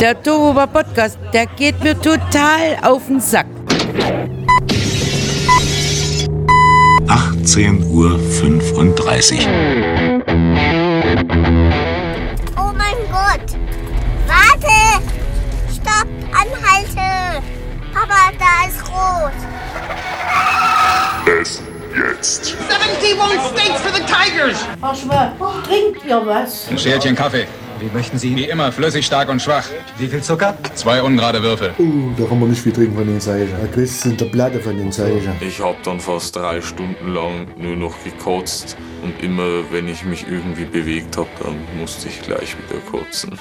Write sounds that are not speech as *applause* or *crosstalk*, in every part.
Der Tohuwa Podcast, der geht mir total auf den Sack. 18.35 Uhr. Oh mein Gott! Warte! Stopp! Anhalte! Papa, da ist rot! Es jetzt. 71 states for the Tigers! Arschwa, trinkt ihr was? Ein Schälchen Kaffee. Wie möchten Sie? Wie immer, flüssig, stark und schwach. Wie viel Zucker? Zwei ungerade Würfel. Uh, da kann man nicht viel trinken von den Zeichen. Ein Quiz sind der Platte von den Zeichen. Ich hab dann fast drei Stunden lang nur noch gekotzt. Und immer, wenn ich mich irgendwie bewegt hab, dann musste ich gleich wieder kotzen.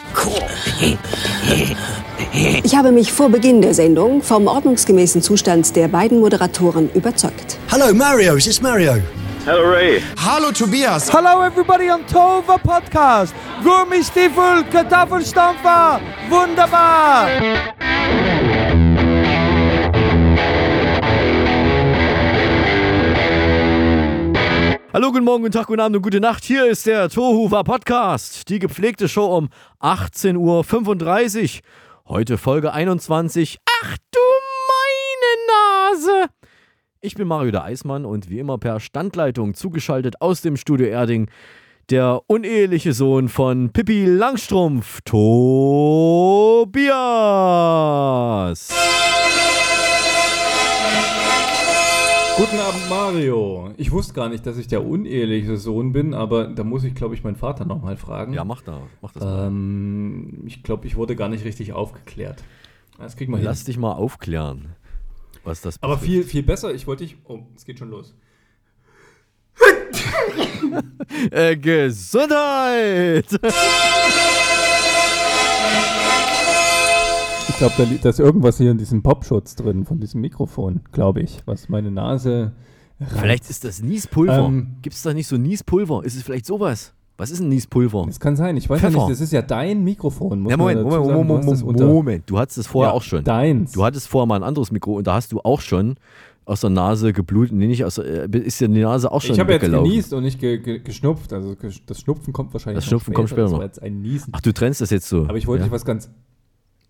Ich habe mich vor Beginn der Sendung vom ordnungsgemäßen Zustand der beiden Moderatoren überzeugt. Hallo Mario, es ist Mario. Hallo Tobias. Hello everybody on Tova Podcast. Gummistiefel, Kartoffelstampfer. Wunderbar. Hallo, guten Morgen, guten Tag, guten Abend und gute Nacht. Hier ist der Tohuwa Podcast. Die gepflegte Show um 18.35 Uhr. Heute Folge 21. Ach du meine Nase. Ich bin Mario der Eismann und wie immer per Standleitung zugeschaltet aus dem Studio Erding der uneheliche Sohn von Pippi Langstrumpf, Tobias. Guten Abend, Mario. Ich wusste gar nicht, dass ich der uneheliche Sohn bin, aber da muss ich, glaube ich, meinen Vater nochmal fragen. Ja, mach, da, mach das mal. Ähm, ich glaube, ich wurde gar nicht richtig aufgeklärt. Das kriegen wir Lass hin. dich mal aufklären, was das Aber betrifft. viel, viel besser. Ich wollte dich. Oh, es geht schon los. *laughs* Äh, Gesundheit! Ich glaube, da, da ist irgendwas hier in diesem Popschutz drin, von diesem Mikrofon, glaube ich, was meine Nase. reizt. Vielleicht ist das Niespulver. Ähm. Gibt es da nicht so Niespulver? Ist es vielleicht sowas? Was ist ein Niespulver? Das kann sein. Ich weiß ja Pfeffer. nicht, das ist ja dein Mikrofon. Muss Ja, Moment, Moment, sagen. Du Moment, Moment, unter- Moment. Du hattest es vorher Ja, auch schon. Deins. Du hattest vorher mal ein anderes Mikro und da hast du auch schon aus der Nase geblutet. Nee, nicht aus der, äh, ist dir die Nase auch schon ich habe jetzt genießt und nicht ge ge geschnupft. Also das Schnupfen kommt wahrscheinlich Das Schnupfen kommt später noch. Ach, du trennst das jetzt so. Aber ich wollte ja. dich was ganz.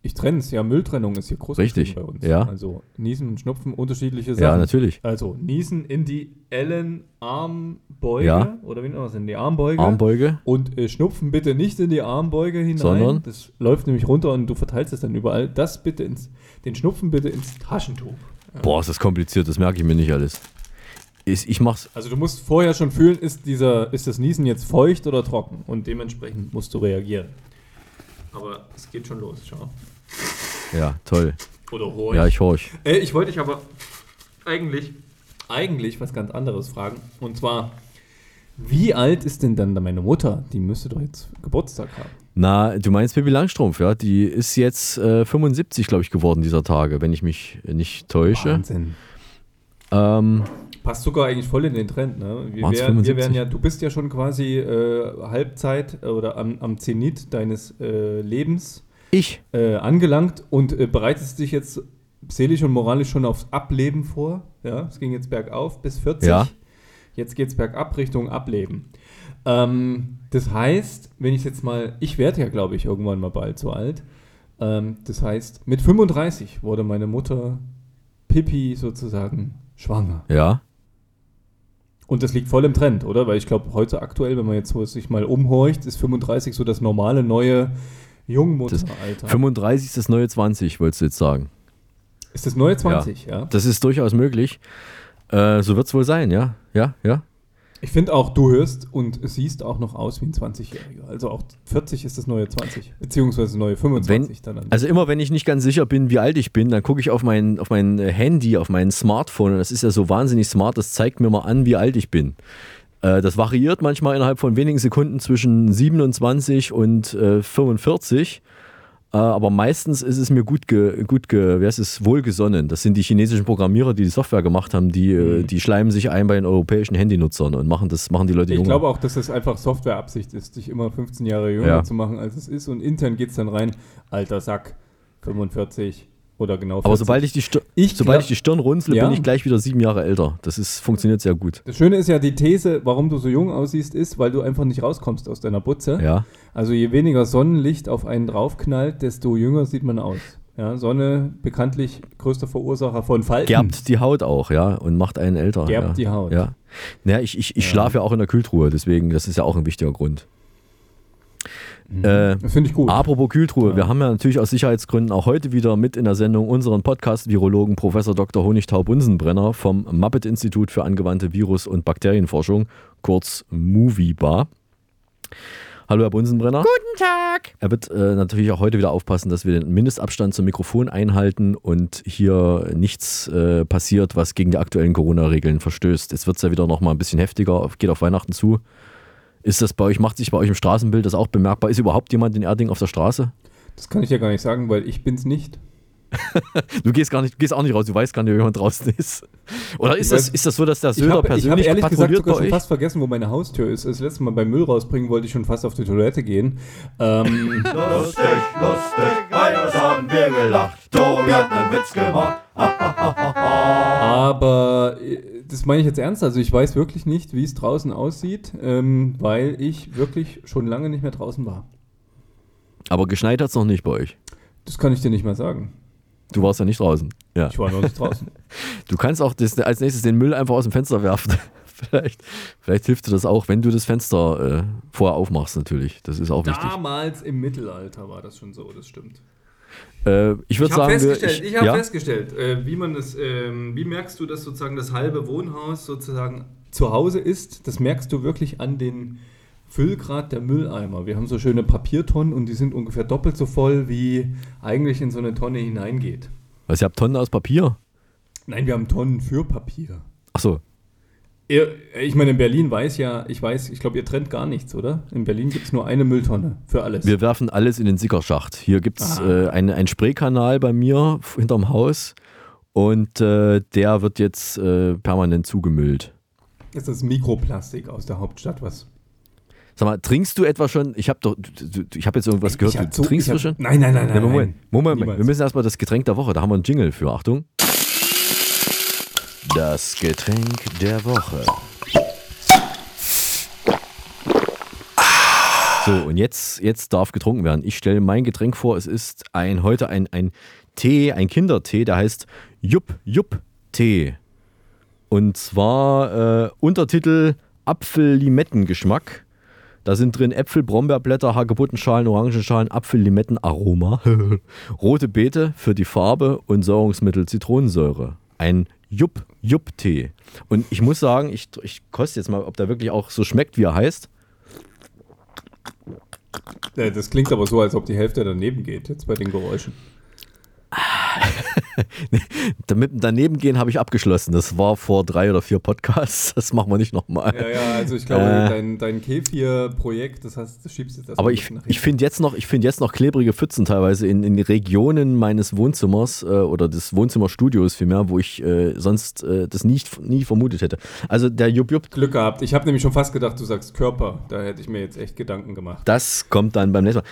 Ich trenne es, ja, Mülltrennung ist hier groß Richtig, bei uns. ja. Also Niesen und Schnupfen, unterschiedliche Sachen. Ja, natürlich. Also Niesen in die Ellenarmbeuge. Ja. Oder wie nennt man das? In die Armbeuge. Armbeuge. Und äh, Schnupfen bitte nicht in die Armbeuge hinein. Sondern? Das läuft nämlich runter und du verteilst es dann überall. Das bitte ins. Den Schnupfen bitte ins Taschentuch. Boah, ist das kompliziert, das merke ich mir nicht alles. Ist, ich mach's. Also du musst vorher schon fühlen, ist, dieser, ist das Niesen jetzt feucht oder trocken? Und dementsprechend musst du reagieren. Aber es geht schon los, schau. Ja, toll. Oder horch. Ja, ich horch. Äh, ich wollte dich aber eigentlich, eigentlich was ganz anderes fragen. Und zwar, wie alt ist denn dann meine Mutter? Die müsste doch jetzt Geburtstag haben. Na, du meinst Pippi Langstrumpf, ja? Die ist jetzt äh, 75, glaube ich, geworden dieser Tage, wenn ich mich nicht täusche. Wahnsinn. Ähm, Passt sogar eigentlich voll in den Trend, ne? Wir, wär, wir 75? wären ja, du bist ja schon quasi äh, Halbzeit oder am, am Zenit deines äh, Lebens ich. äh, angelangt und äh, bereitest dich jetzt seelisch und moralisch schon aufs Ableben vor. Ja, es ging jetzt bergauf bis 40. Ja. Jetzt geht es bergab Richtung Ableben. Ähm, das heißt, wenn ich jetzt mal, ich werde ja, glaube ich, irgendwann mal bald so alt. Ähm, das heißt, mit 35 wurde meine Mutter Pippi sozusagen schwanger. Ja. Und das liegt voll im Trend, oder? Weil ich glaube, heute aktuell, wenn man jetzt so sich mal umhorcht, ist 35 so das normale neue Jungmutteralter. 35 ist das neue 20, wolltest du jetzt sagen. Ist das neue 20, ja? Das ist durchaus möglich. Äh, so wird es wohl sein, ja. Ja, ja. Ich finde auch, du hörst und siehst auch noch aus wie ein 20-Jähriger. Also auch 40 ist das neue 20, beziehungsweise das neue 25 dann. an- Also immer wenn ich nicht ganz sicher bin, wie alt ich bin, dann gucke ich auf mein, auf mein Handy, auf mein Smartphone und das ist ja so wahnsinnig smart, das zeigt mir mal an, wie alt ich bin. Äh, das variiert manchmal innerhalb von wenigen Sekunden zwischen 27 und äh, 45. Äh, aber meistens ist es mir gut, ge, gut ge, wie heißt es, wohlgesonnen. Das sind die chinesischen Programmierer, die die Software gemacht haben, die, äh, die schleimen sich ein bei den europäischen Handynutzern und machen, das, machen die Leute ich jünger. glaube auch, dass das einfach Softwareabsicht ist, dich immer 15 Jahre jünger Ja. zu machen, als es ist. Und intern geht es dann rein, alter Sack, 45, Oder genau 40. Aber sobald ich die, Stir Ich sobald glaub- ich die Stirn runzle, Ja. bin ich gleich wieder sieben Jahre älter. Das ist, funktioniert sehr gut. Das Schöne ist ja, die These, warum du so jung aussiehst, ist, weil du einfach nicht rauskommst aus deiner Butze. Ja. Also je weniger Sonnenlicht auf einen draufknallt, desto jünger sieht man aus. Ja, Sonne bekanntlich größter Verursacher von Falten. Gerbt die Haut auch, ja, und macht einen älter. Gerbt ja. die Haut. Ja. Naja, ich, ich, ich Ja. schlafe ja auch in der Kühltruhe, deswegen, das ist ja auch ein wichtiger Grund. Äh, Das finde ich gut. Apropos Kühltruhe, wir haben ja natürlich aus Sicherheitsgründen auch heute wieder mit in der Sendung unseren Podcast-Virologen Professor Dr. Honigtau-Bunsenbrenner vom Muppet-Institut für angewandte Virus- und Bakterienforschung, kurz MovieBar. Hallo Herr Bunsenbrenner. Guten Tag. Er wird äh, natürlich auch heute wieder aufpassen, dass wir den Mindestabstand zum Mikrofon einhalten und hier nichts äh, passiert, was gegen die aktuellen Corona-Regeln verstößt. Jetzt wird es ja wieder noch mal ein bisschen heftiger, geht auf Weihnachten zu. Ist das bei euch, macht sich bei euch im Straßenbild das auch bemerkbar? Ist überhaupt jemand in Erding auf der Straße? Das kann ich ja gar nicht sagen, weil ich bin's nicht. *laughs* Du gehst gar nicht, du gehst auch nicht raus, du weißt gar nicht, ob jemand draußen ist. Oder ist Ich das, ist das so, dass der Ich Söder habe hab persönlich ehrlich gesagt sogar schon fast vergessen, wo meine Haustür ist. Das letzte Mal beim Müll rausbringen wollte ich schon fast auf die Toilette gehen. Ähm, *laughs* Lustig, lustig, Minus haben wir gelacht. Tobi hat einen Witz gemacht. Aber äh, das meine ich jetzt ernst. Also ich weiß wirklich nicht, wie es draußen aussieht, ähm, weil ich wirklich schon lange nicht mehr draußen war. Aber geschneit hat es noch nicht bei euch. Das kann ich dir nicht mehr sagen. Du warst ja nicht draußen. Ja. Ich war noch nicht draußen. *laughs* Du kannst auch das, als nächstes den Müll einfach aus dem Fenster werfen. *laughs* vielleicht, vielleicht hilft dir das auch, wenn du das Fenster äh, vorher aufmachst, natürlich. Das ist auch wichtig. Damals im Mittelalter war das schon so, das stimmt. Äh, ich würde Ich habe sagen, festgestellt, ich, habe ja? festgestellt, äh, wie man das, ähm, wie merkst du, dass sozusagen das halbe Wohnhaus sozusagen zu Hause ist? Das merkst du wirklich an den Füllgrad der Mülleimer. Wir haben so schöne Papiertonnen und die sind ungefähr doppelt so voll, wie eigentlich in so eine Tonne hineingeht. Was, ihr habt Tonnen aus Papier? Nein, wir haben Tonnen für Papier. Achso. Ihr, ich meine, in Berlin weiß ja, ich weiß, ich glaube, ihr trennt gar nichts, oder? In Berlin gibt es nur eine Mülltonne für alles. Wir werfen alles in den Sickerschacht. Hier gibt es Ah. äh, einen, einen Spraykanal bei mir hinterm Haus und äh, der wird jetzt äh, permanent zugemüllt. ist das Mikroplastik aus der Hauptstadt, was Sag mal, trinkst du etwa schon? Ich habe doch, ich habe jetzt irgendwas gehört. hab Du so- trinkst ich du hab- schon? Nein, nein, nein, nein, Moment. Moment, Niemals. wir müssen erstmal das Getränk der Woche. Da haben wir einen Jingle für. Achtung. Das Getränk der Woche. So, und jetzt, jetzt darf getrunken werden. Ich stelle mein Getränk vor. Es ist ein, heute ein, ein Tee, ein Kindertee, der heißt Jupp Jupp Tee. Und zwar äh, Untertitel Apfel-Limettengeschmack. Da sind drin Äpfel, Brombeerblätter, Hagebuttenschalen, Orangenschalen, Apfel-Limetten-Aroma, *laughs* rote Beete für die Farbe und Säurungsmittel Zitronensäure. Ein Jupp-Jupp-Tee. Und ich muss sagen, ich, ich koste jetzt mal, ob der wirklich auch so schmeckt, wie er heißt. Äh, Das klingt aber so, als ob die Hälfte daneben geht, jetzt bei den Geräuschen. *laughs* Damit daneben gehen habe ich abgeschlossen. Das war vor drei oder vier Podcasts. Das machen wir nicht nochmal. Ja, ja, also ich glaube, Äh. dein, dein Kefir-Projekt, das heißt, das schiebst du jetzt erstmal Aber ich, ich finde jetzt, noch- ich find jetzt noch klebrige Pfützen teilweise in, in Regionen meines Wohnzimmers äh, oder des Wohnzimmerstudios vielmehr, wo ich äh, sonst äh, das nicht, nie vermutet hätte. Also der Jupp Jupp, Glück gehabt. Ich habe nämlich schon fast gedacht, du sagst Körper. Da hätte ich mir jetzt echt Gedanken gemacht. das kommt dann beim nächsten Mal.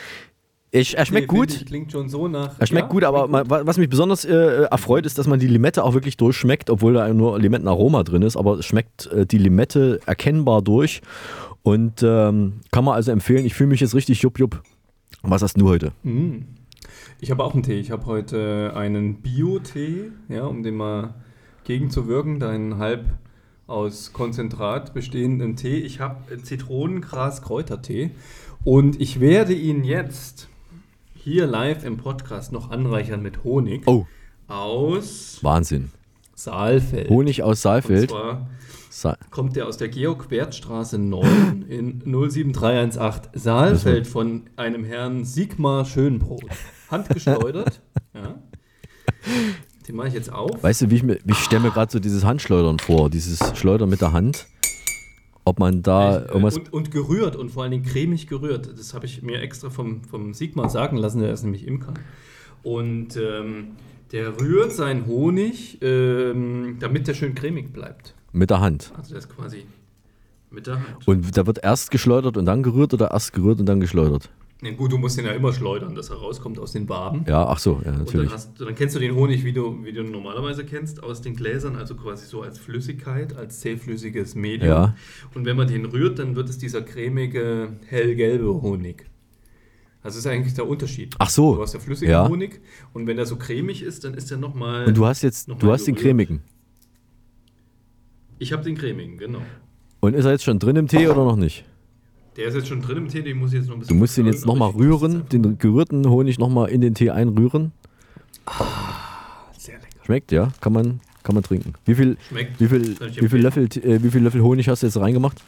Ich, er schmeckt Nee, gut. Ich, klingt schon so nach. Er schmeckt ja, gut, aber wa- was mich besonders äh, erfreut, ist, dass man die Limette auch wirklich durchschmeckt, obwohl da nur Limettenaroma drin ist, aber es schmeckt äh, die Limette erkennbar durch und ähm, kann man also empfehlen. Ich fühle mich jetzt richtig jupp jupp. Was hast du heute? Mm. Ich habe auch einen Tee. Ich habe heute einen Bio-Tee, ja, um dem mal gegenzuwirken. Deinen halb aus Konzentrat bestehenden Tee. Ich habe Zitronengras-Kräutertee. Und ich werde ihn jetzt hier live im Podcast noch anreichern mit Honig. Oh. Aus Wahnsinn. Saalfeld. Honig aus Saalfeld. Und zwar Sa kommt der aus der Georg-Wertstraße 9 in 07318 Saalfeld von einem Herrn Sigmar Schönbrot. Handgeschleudert. *laughs* ja. Den mache ich jetzt auf. Weißt du, wie ich, mir, wie ich stelle mir gerade so dieses Handschleudern vor, dieses Schleudern mit der Hand. Ob man da Äh, irgendwas. und, und gerührt und vor allen Dingen cremig gerührt. Das habe ich mir extra vom, vom Sigmar sagen lassen, der ist nämlich Imker. Und ähm, der rührt seinen Honig, ähm, damit der schön cremig bleibt. Mit der Hand. Also der ist quasi mit der Hand. Und da wird erst geschleudert und dann gerührt oder erst gerührt und dann geschleudert? Na gut, du musst den ja immer schleudern, dass er rauskommt aus den Waben. Ja, ach so, ja, Und natürlich. dann, hast, dann kennst du den Honig, wie du, wie du normalerweise kennst, aus den Gläsern, also quasi so als Flüssigkeit, als zähflüssiges Medium. Ja. Und wenn man den rührt, dann wird es dieser cremige, hellgelbe Honig. Das ist eigentlich der Unterschied. Ach so, Du hast ja flüssigen ja. Honig und wenn der so cremig ist, dann ist der nochmal. Und du hast jetzt, du hast den gerührt. cremigen. Ich habe den cremigen, genau. Und ist er jetzt schon drin im Tee oder noch nicht? Der ist jetzt schon drin im Tee, den muss ich jetzt noch ein Du bisschen. musst den jetzt nochmal rühren, den gerührten Honig nochmal in den Tee einrühren. Sehr lecker. Schmeckt, ja, kann man, kann man trinken. Wie viel, Schmeckt. wie viel, wie viel. Löffel, äh, wie viel Löffel Honig hast du jetzt reingemacht?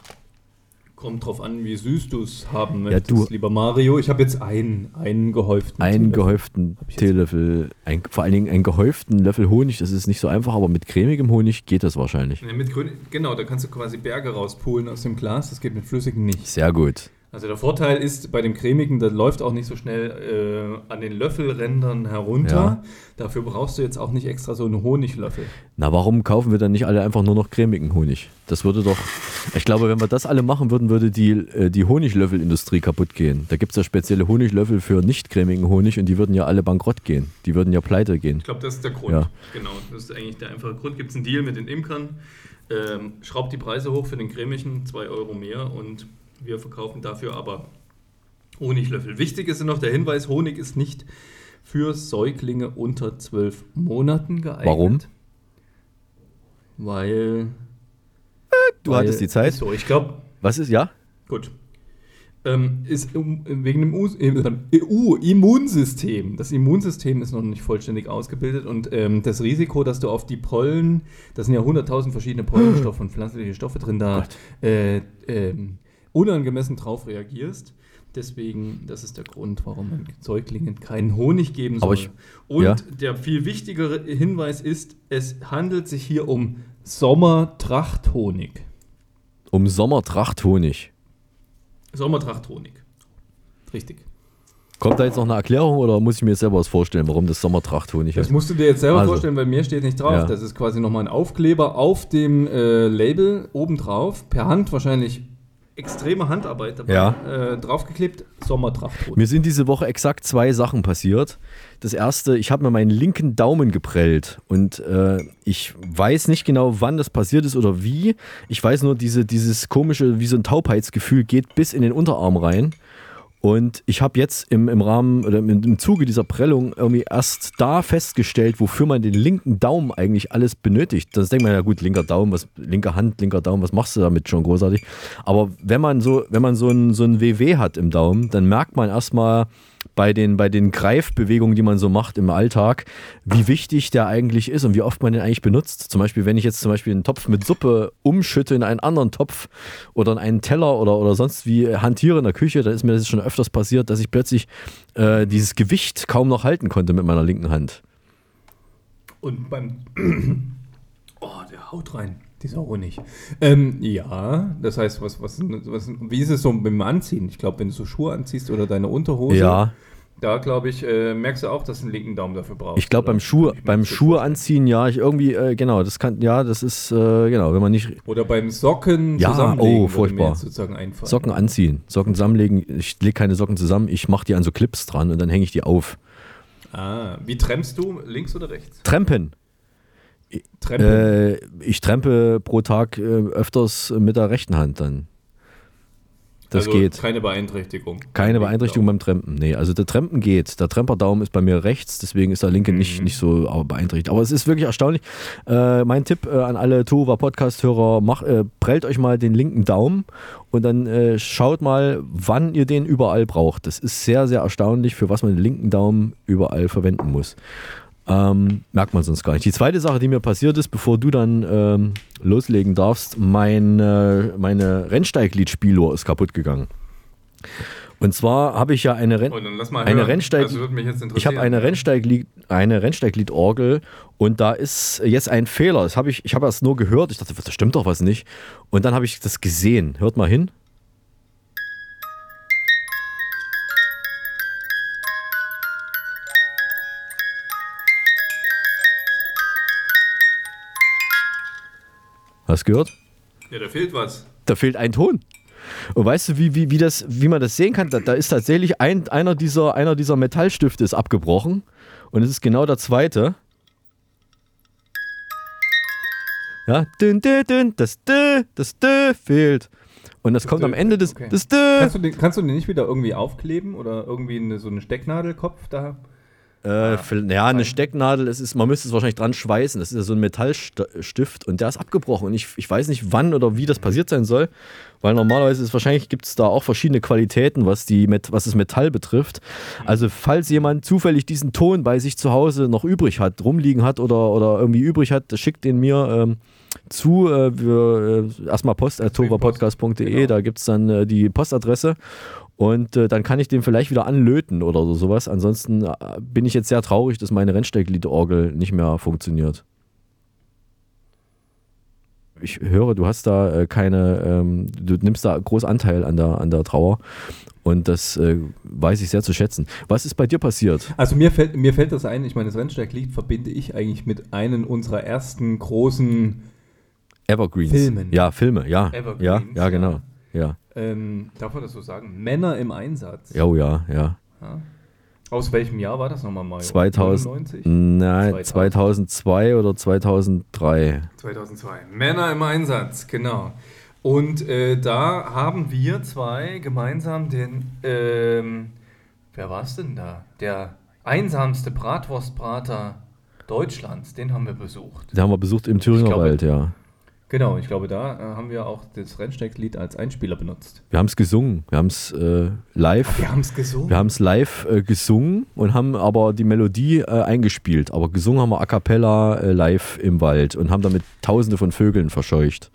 Kommt drauf an, wie süß du es haben Ja, möchtest, du- lieber Mario. Ich habe jetzt einen, einen gehäuften. Einen Teelöffel. gehäuften Teelöffel, ein, vor allen Dingen einen gehäuften Löffel Honig, das ist nicht so einfach, aber mit cremigem Honig geht das wahrscheinlich. Ja, mit grün, genau, da kannst du quasi Berge rauspulen aus dem Glas. Das geht mit flüssigem nicht. Sehr gut. Also der Vorteil ist bei dem cremigen, der läuft auch nicht so schnell äh, an den Löffelrändern herunter. Ja. Dafür brauchst du jetzt auch nicht extra so einen Honiglöffel. Na, warum kaufen wir dann nicht alle einfach nur noch cremigen Honig? Das würde doch, ich glaube, wenn wir das alle machen würden, würde die, äh, die Honiglöffelindustrie kaputt gehen. Da gibt es ja spezielle Honiglöffel für nicht cremigen Honig und die würden ja alle bankrott gehen. Die würden ja pleite gehen. Ich glaube, das ist der Grund. Ja. Genau, das ist eigentlich der einfache Grund. Gibt es einen Deal mit den Imkern, ähm, schraubt die Preise hoch für den cremigen, 2 Euro mehr und wir verkaufen dafür aber Honiglöffel. Wichtig ist noch der Hinweis, Honig ist nicht für Säuglinge unter 12 Monaten geeignet. Warum? Weil... Du weil- hattest die Zeit. So, ich glaube... Was ist, ja? Gut. Ähm, ist wegen dem äh, EU-Immunsystem. Das Immunsystem ist noch nicht vollständig ausgebildet und ähm, das Risiko, dass du auf die Pollen, da sind ja 100.000 verschiedene Pollenstoffe und pflanzliche Stoffe drin, da äh, ähm, unangemessen drauf reagierst. Deswegen, das ist der Grund, warum man Säuglingen keinen Honig geben soll. Ich- und ja. der viel wichtigere Hinweis ist, es handelt sich hier um Sommertrachthonig. Um Sommertrachthonig. Sommertrachthonig. Richtig. Kommt da jetzt noch eine Erklärung oder muss ich mir jetzt selber was vorstellen, warum das Sommertrachthonig Das ist? musst du dir jetzt selber Also. vorstellen, weil mir steht nicht drauf. Ja. Das ist quasi nochmal ein Aufkleber auf dem äh, Label obendrauf, per Hand wahrscheinlich extreme Handarbeit dabei, Ja. äh, draufgeklebt, Sommertrachthonig. Mir sind diese Woche exakt zwei Sachen passiert. Das erste, ich habe mir meinen linken Daumen geprellt und äh, ich weiß nicht genau, wann das passiert ist oder wie. Ich weiß nur, diese, dieses komische, wie so ein Taubheitsgefühl geht bis in den Unterarm rein. Und ich habe jetzt im, im Rahmen oder im, im Zuge dieser Prellung irgendwie erst da festgestellt, wofür man den linken Daumen eigentlich alles benötigt. Das denkt man ja gut, linker Daumen, was, linke Hand, linker Daumen, was machst du damit schon großartig? Aber wenn man so, wenn man so ein, so ein WW hat im Daumen, dann merkt man erstmal bei den, bei den Greifbewegungen, die man so macht im Alltag, wie wichtig der eigentlich ist und wie oft man den eigentlich benutzt. Zum Beispiel, wenn ich jetzt zum Beispiel einen Topf mit Suppe umschütte in einen anderen Topf oder in einen Teller oder, oder sonst wie hantiere in der Küche, dann ist mir das schon öfters passiert, dass ich plötzlich äh, dieses Gewicht kaum noch halten konnte mit meiner linken Hand. Und beim. *clears throat* oh, der haut rein, dieser Honig. Ähm, ja, das heißt, was, was, was, wie ist es so beim Anziehen? Ich glaube, wenn du so Schuhe anziehst oder deine Unterhose. Ja. Da glaube ich, äh, merkst du auch, dass du einen linken Daumen dafür brauchst. Ich glaube beim mir beim Schuhe anziehen, ja, ich irgendwie, äh, genau, das kann, ja, das ist, äh, genau, wenn man nicht Oder beim Socken Ja, zusammenlegen, oh, würde mir furchtbar. Socken anziehen, Socken zusammenlegen. Ich lege keine Socken zusammen, ich mache die an so Clips dran und dann hänge ich die auf. Ah, wie trempst du? Links oder rechts? Trempen. Trempen. Äh, ich trempe pro Tag äh, öfters mit der rechten Hand dann. Das also geht. Keine Beeinträchtigung. Keine Beeinträchtigung beim Trempen. Nee, also der Trempen geht. Der Tremperdaumen ist bei mir rechts, deswegen ist der linke Mhm. nicht, nicht so beeinträchtigt. Aber es ist wirklich erstaunlich. Äh, mein Tipp äh, an alle Tova Podcast-Hörer, äh, prellt euch mal den linken Daumen und dann äh, schaut mal, wann ihr den überall braucht. Das ist sehr, sehr erstaunlich, für was man den linken Daumen überall verwenden muss. Ähm, merkt man sonst gar nicht. Die zweite Sache, die mir passiert ist, bevor du dann ähm, loslegen darfst, mein, äh, meine Rennsteigliedspieluhr ist kaputt gegangen. Und zwar habe ich ja eine, Renn Oh, eine. Rennsteig interessieren. ich habe eine Rennsteiglied eine Rennsteigliedorgel und da ist jetzt ein Fehler. Das habe ich ich habe erst nur gehört. Ich dachte, das stimmt doch was nicht. Und dann habe ich das gesehen. Hört mal hin. Hast gehört? Ja, da fehlt was. Da fehlt ein Ton. Und weißt du, wie, wie, wie, das, wie man das sehen kann? Da, da ist tatsächlich ein, einer, dieser, einer dieser Metallstifte ist abgebrochen. Und es ist genau der zweite. Ja, dün, dün, dün, das D, das D fehlt. Und das, kommt am Ende des, Okay. des D. Kannst du, den, kannst du den nicht wieder irgendwie aufkleben oder irgendwie eine, so einen Stecknadelkopf da? Äh, für, ja, eine Stecknadel, es ist, man müsste es wahrscheinlich dran schweißen. Das ist ja so ein Metallstift und der ist abgebrochen. Und ich, ich weiß nicht, wann oder wie das passiert sein soll, weil normalerweise ist wahrscheinlich gibt es da auch verschiedene Qualitäten, was, die, was das Metall betrifft. Also, falls jemand zufällig diesen Ton bei sich zu Hause noch übrig hat, rumliegen hat oder, oder irgendwie übrig hat, schickt den mir ähm, zu. Äh, wir, äh, erstmal post.tovapodcast.de, Genau. da gibt es dann äh, die Postadresse. Und äh, dann kann ich den vielleicht wieder anlöten oder so, sowas. Ansonsten äh, bin ich jetzt sehr traurig, dass meine Rennsteigliedorgel nicht mehr funktioniert. Ich höre, du hast da äh, keine, ähm, du nimmst da groß Anteil an der, an der Trauer. Und das äh, weiß ich sehr zu schätzen. Was ist bei dir passiert? Also mir fällt, mir fällt das ein, ich meine, das Rennsteiglied verbinde ich eigentlich mit einem unserer ersten großen Evergreens. Filmen. Ja, Filme, ja. Evergreens, ja, ja, ja. genau. Ja. Ähm, darf man das so sagen? Männer im Einsatz. Ja, oh ja, ja. Ja. Aus welchem Jahr war das nochmal, Mario? 2000, 99? nein, 2000. 2002 oder 2003. 2002. Männer im Einsatz, genau. Und äh, da haben wir zwei gemeinsam den, ähm, wer war es denn da? Der einsamste Bratwurstbrater Deutschlands, den haben wir besucht. Den haben wir besucht im Thüringer glaube- Wald, ja. Genau, ich glaube, da äh, haben wir auch das Rennsteiglied als Einspieler benutzt. Wir haben es gesungen. Wir haben es äh, live. Wir haben es gesungen. Wir haben es live äh, gesungen und haben aber die Melodie äh, eingespielt. Aber gesungen haben wir a cappella äh, live im Wald und haben damit tausende von Vögeln verscheucht.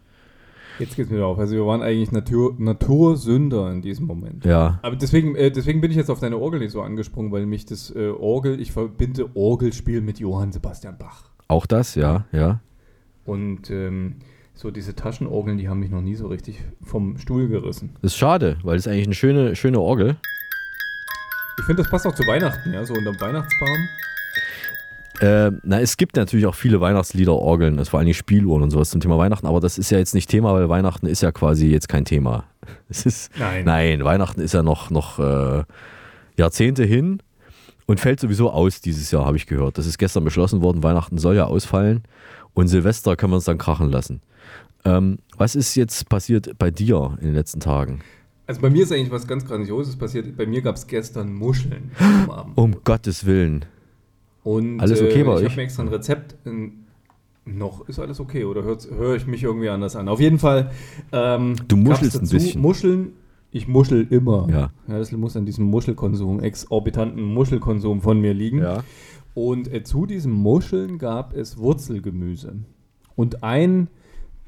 Jetzt geht's mir wieder auf. Also wir waren eigentlich Natur, Natursünder in diesem Moment. Ja. Aber deswegen, deswegen bin ich jetzt auf deine Orgel nicht so angesprungen, weil mich das Orgel, ich verbinde Orgelspiel mit Johann Sebastian Bach. Auch das, ja, ja. Und ähm, so diese Taschenorgeln, die haben mich noch nie so richtig vom Stuhl gerissen. Das ist schade, weil das ist eigentlich eine schöne, schöne Orgel. Ich finde, das passt auch zu Weihnachten, ja, so unterm Weihnachtsbaum. Äh, na, es gibt natürlich auch viele Weihnachtslieder, Orgeln, das vor allem Spieluhren und sowas zum Thema Weihnachten, aber das ist ja jetzt nicht Thema, weil Weihnachten ist ja quasi jetzt kein Thema. *laughs* Es ist, Nein. Nein, Weihnachten ist ja noch, noch äh, Jahrzehnte hin und fällt sowieso aus dieses Jahr, habe ich gehört. Das ist gestern beschlossen worden, Weihnachten soll ja ausfallen und Silvester können wir uns dann krachen lassen. Ähm, was ist jetzt passiert bei dir in den letzten Tagen? Also bei mir ist eigentlich was ganz Grandioses passiert. Bei mir gab es gestern Muscheln am Abend. Um Gottes Willen. Und Alles okay äh, bei ich euch? habe mir extra ein Rezept. In, noch ist alles okay oder höre ich mich irgendwie anders an? Auf jeden Fall. Ähm, Du muschelst ein dazu bisschen. Muscheln. Ich muschel immer. Ja. Das muss an diesem Muschelkonsum, exorbitanten Muschelkonsum von mir liegen. Ja. Und äh, zu diesem Muscheln gab es Wurzelgemüse. Und ein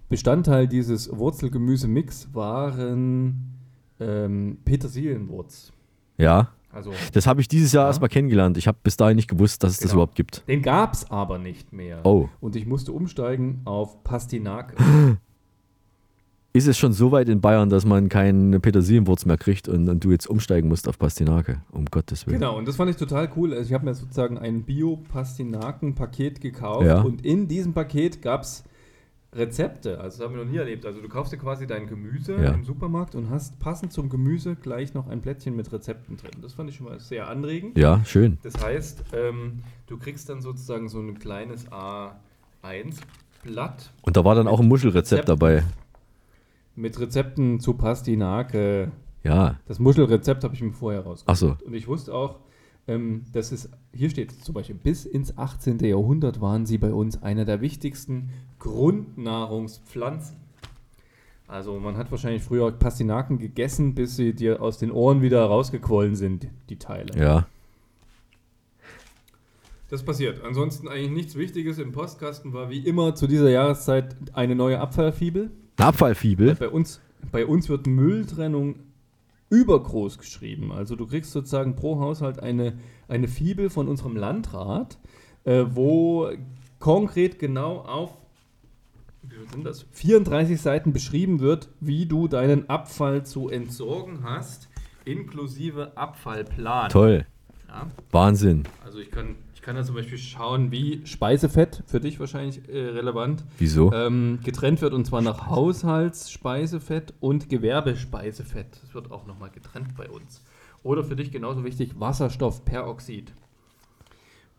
Bestandteil dieses Wurzelgemüse-Mix waren ähm, Petersilienwurz. Ja. Also, Das habe ich dieses Jahr Ja. erstmal kennengelernt. Ich habe bis dahin nicht gewusst, dass es das Genau. überhaupt gibt. Den gab es aber nicht mehr. Oh. Und ich musste umsteigen auf Pastinake. *laughs* Ist es schon so weit in Bayern, dass man keine Petersilienwurz mehr kriegt und, und du jetzt umsteigen musst auf Pastinake? Um Gottes Willen. genau, und das fand ich total cool. Also ich habe mir sozusagen ein Bio-Pastinaken-Paket gekauft Ja. und in diesem Paket gab es Rezepte. Also das haben wir noch nie erlebt. Also du kaufst dir quasi dein Gemüse Ja. im Supermarkt und hast passend zum Gemüse gleich noch ein Plättchen mit Rezepten drin. Das fand ich schon mal sehr anregend. Ja, schön. Das heißt, ähm, du kriegst dann sozusagen so ein kleines A1-Blatt Und da war dann auch ein Muschelrezept Rezept. dabei. Mit Rezepten zu Pastinake. Ja. Das Muschelrezept habe ich mir vorher rausgesucht. Ach so. Und ich wusste auch, ähm, dass es, hier steht zum Beispiel, bis ins 18. Jahrhundert waren sie bei uns eine der wichtigsten Grundnahrungspflanzen. Also man hat wahrscheinlich früher Pastinaken gegessen, bis sie dir aus den Ohren wieder rausgequollen sind, die Teile. Ja. Das passiert. Ansonsten eigentlich nichts Wichtiges. Im Postkasten war wie immer zu dieser Jahreszeit eine neue Abfallfibel. Eine Abfallfibel. Bei uns, bei uns wird Mülltrennung übergroß geschrieben. Also du kriegst sozusagen pro Haushalt eine, eine Fibel von unserem Landrat, äh, wo konkret genau auf wie sind das? 34 Seiten beschrieben wird, wie du deinen Abfall zu entsorgen hast, inklusive Abfallplan. Toll. Ja. Wahnsinn. Also ich kann, kann ja zum Beispiel schauen, wie Speisefett, für dich wahrscheinlich äh, relevant, Wieso? ähm, getrennt wird und zwar nach Haushaltsspeisefett und Gewerbespeisefett. Das wird auch nochmal getrennt bei uns. Oder für dich genauso wichtig, Wasserstoffperoxid.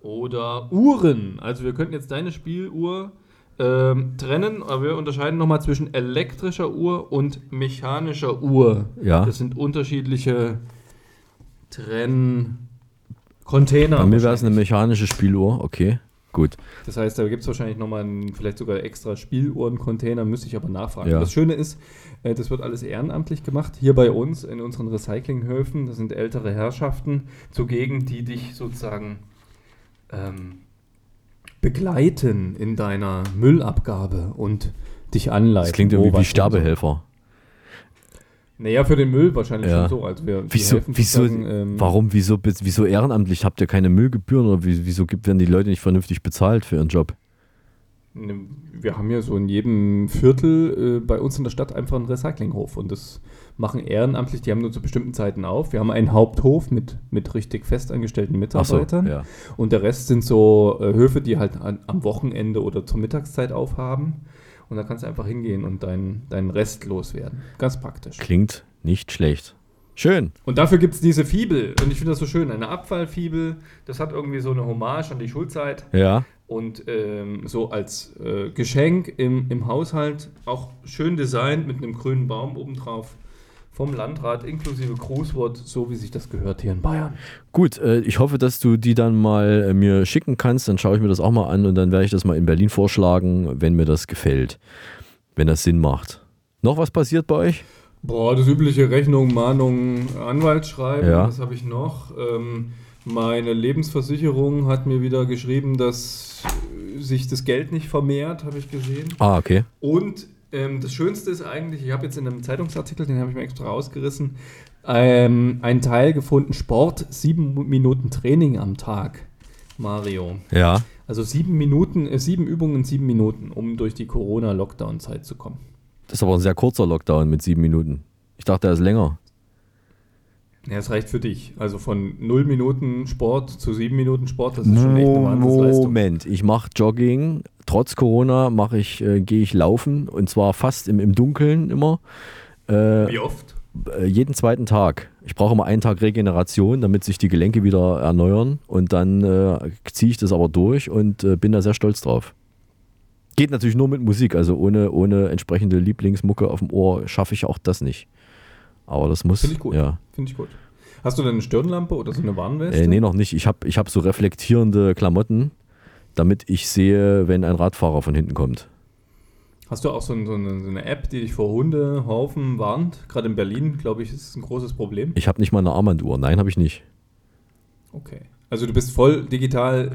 Oder Uhren. Also wir könnten jetzt deine Spieluhr ähm, trennen, aber wir unterscheiden nochmal zwischen elektrischer Uhr und mechanischer Uhr. Ja. Das sind unterschiedliche Trenn-Container. Bei mir wäre es eine mechanische Spieluhr, okay. Gut. Das heißt, da gibt es wahrscheinlich nochmal einen, vielleicht sogar extra Spieluhren-Container, müsste ich aber nachfragen. Ja. Das Schöne ist, äh, das wird alles ehrenamtlich gemacht. Hier bei uns in unseren Recyclinghöfen, das sind ältere Herrschaften zugegen, die dich sozusagen ähm, begleiten in deiner Müllabgabe und dich anleiten. Das klingt irgendwie wie Sterbehelfer. Naja, für den Müll wahrscheinlich Ja. schon so. Also wir, Wieso, wieso, ähm, warum, wieso, wieso ehrenamtlich? Habt ihr keine Müllgebühren oder wie- wieso gibt, werden die Leute nicht vernünftig bezahlt für ihren Job? Ne, Wir haben ja so in jedem Viertel äh, bei uns in der Stadt einfach einen Recyclinghof und das machen ehrenamtlich, die haben nur zu bestimmten Zeiten auf. Wir haben einen Haupthof mit, mit richtig festangestellten Ach so, Mitarbeitern ja. und der Rest sind so äh, Höfe, die halt an, am Wochenende oder zur Mittagszeit aufhaben und da kannst du einfach hingehen und deinen deinen Rest loswerden. Ganz praktisch. Klingt nicht schlecht. Schön. Und dafür gibt es diese Fibel und ich finde das so schön, eine Abfallfibel, das hat irgendwie so eine Hommage an die Schulzeit. Ja. Und ähm, so als äh, Geschenk im, im Haushalt auch schön designt mit einem grünen Baum obendrauf vom Landrat inklusive Grußwort, so wie sich das gehört hier in Bayern. Gut, äh, ich hoffe, dass du die dann mal äh, mir schicken kannst. Dann schaue ich mir das auch mal an und dann werde ich das mal in Berlin vorschlagen, wenn mir das gefällt. Wenn das Sinn macht. Noch was passiert bei euch? Boah, das übliche Rechnung, Mahnung, Anwaltsschreiben, Ja. was habe ich noch? Ähm, meine Lebensversicherung hat mir wieder geschrieben, dass sich das Geld nicht vermehrt, habe ich gesehen. Ah, okay. Und ähm, das Schönste ist eigentlich, ich habe jetzt in einem Zeitungsartikel, den habe ich mir extra rausgerissen, ähm, einen Teil gefunden, Sport, sieben Minuten Training am Tag, Mario. Ja. Also sieben Minuten, äh, sieben Übungen in sieben Minuten, um durch die Corona-Lockdown-Zeit zu kommen. Das ist aber ein sehr kurzer Lockdown mit sieben Minuten. Ich dachte, er ist länger. Ja, das reicht für dich. Also von null Minuten Sport zu sieben Minuten Sport, das ist schon echt eine Wahnsinnsleistung. Moment, ich mache Jogging. Trotz Corona mache ich, äh, gehe ich laufen und zwar fast im, im Dunkeln immer. Äh, Wie oft? äh, jeden zweiten Tag. Ich brauche immer einen Tag Regeneration, damit sich die Gelenke wieder erneuern und dann äh, ziehe ich das aber durch und äh, bin da sehr stolz drauf. Geht natürlich nur mit Musik, also ohne, ohne entsprechende Lieblingsmucke auf dem Ohr schaffe ich auch das nicht. Aber das muss. Finde ich gut. Ja. Finde ich gut. Hast du denn eine Stirnlampe oder so eine Warnweste? Äh, nee, noch nicht. Ich habe ich hab so reflektierende Klamotten, damit ich sehe, wenn ein Radfahrer von hinten kommt. Hast du auch so, ein, so, eine, so eine App, die dich vor Hundehaufen warnt? Gerade in Berlin, glaube ich, ist es ein großes Problem. Ich habe nicht mal eine Armbanduhr. Nein, habe ich nicht. Okay. Also du bist voll digital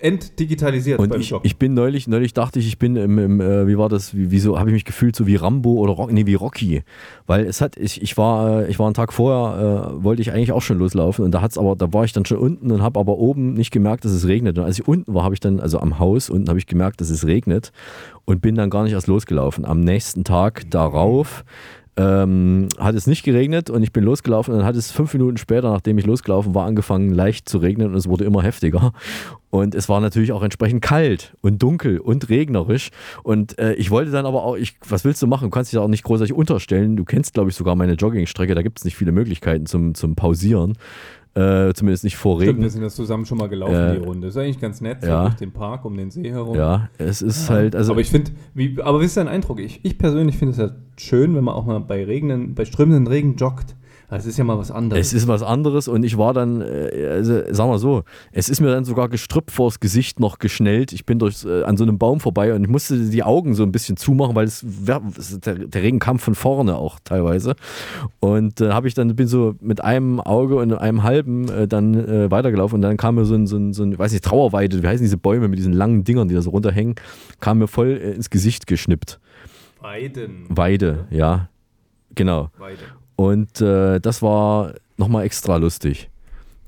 entdigitalisiert Und ich, ich bin neulich, neulich dachte ich, ich bin im, im äh, wie war das, wie, wieso habe ich mich gefühlt so wie Rambo oder Rock, nee, wie Rocky. Weil es hat, ich, ich war, äh, ich war einen Tag vorher, äh, wollte ich eigentlich auch schon loslaufen und da hat's aber, da war ich dann schon unten und habe aber oben nicht gemerkt, dass es regnet. Und als ich unten war, habe ich dann, also am Haus unten habe ich gemerkt, dass es regnet und bin dann gar nicht erst losgelaufen. Am nächsten Tag darauf ähm, hat es nicht geregnet und ich bin losgelaufen dann hat es fünf Minuten später, nachdem ich losgelaufen war, angefangen leicht zu regnen und es wurde immer heftiger. Und es war natürlich auch entsprechend kalt und dunkel und regnerisch. Und äh, ich wollte dann aber auch, ich, was willst du machen? Du kannst dich da auch nicht großartig unterstellen. Du kennst, glaube ich, sogar meine Joggingstrecke. Da gibt es nicht viele Möglichkeiten zum, zum Pausieren. Äh, zumindest nicht vor Stimmt, Regen. wir sind das zusammen schon mal gelaufen, Äh, die Runde. Ist eigentlich ganz nett, so ja. durch den Park, um den See herum. Ja, es ist halt, also. aber ich finde, wie, aber wie ist dein Eindruck? Ich, ich persönlich finde es ja schön, wenn man auch mal bei Regnen, bei strömenden Regen joggt. Das ist ja mal was anderes. Es ist was anderes und ich war dann, äh, also sagen wir so, es ist mir dann sogar Gestrüpp vors Gesicht noch geschnellt. Ich bin durch, äh, an so einem Baum vorbei und ich musste die Augen so ein bisschen zumachen, weil es, der, der Regen kam von vorne auch teilweise. Und äh, habe ich dann, bin so mit einem Auge und einem halben äh, dann äh, weitergelaufen und dann kam mir so ein, so ein, so ein, ich weiß nicht, Trauerweide, wie heißen diese Bäume mit diesen langen Dingern, die da so runterhängen, kam mir voll äh, ins Gesicht geschnippt. Weiden. Weide, ja, genau. Weide. Und äh, das war nochmal extra lustig.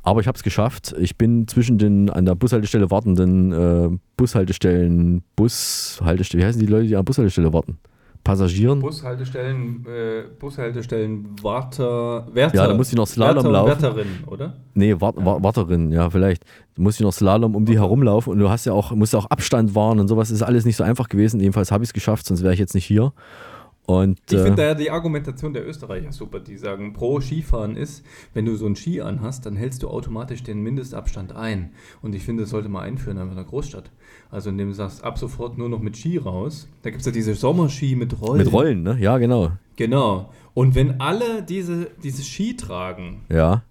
Aber ich habe es geschafft. Ich bin zwischen den an der Bushaltestelle wartenden äh, Bushaltestellen, Bushaltestellen, wie heißen die Leute, die an der Bushaltestelle warten? Passagieren. Bushaltestellen, äh, Bushaltestellen, Warter, Wärter. Ja, da muss ich noch Slalom Wärter, laufen. Wärterin, oder? Nee, Wart, ja. Warterin, ja, vielleicht. Du musst ich noch Slalom um die herumlaufen und du hast ja auch, musst ja auch Abstand wahren und sowas. ist alles nicht so einfach gewesen. Jedenfalls habe ich es geschafft, sonst wäre ich jetzt nicht hier. Und, ich äh, finde ja die Argumentation der Österreicher super, die sagen, pro Skifahren ist, wenn du so einen Ski anhast, dann hältst du automatisch den Mindestabstand ein. Und ich finde, das sollte man einführen in einer Großstadt. Also indem du sagst, ab sofort nur noch mit Ski raus. Da gibt es ja diese Sommerski mit Rollen. Mit Rollen, ne? Ja, genau. Genau. Und wenn alle diese, diese Ski tragen, ja.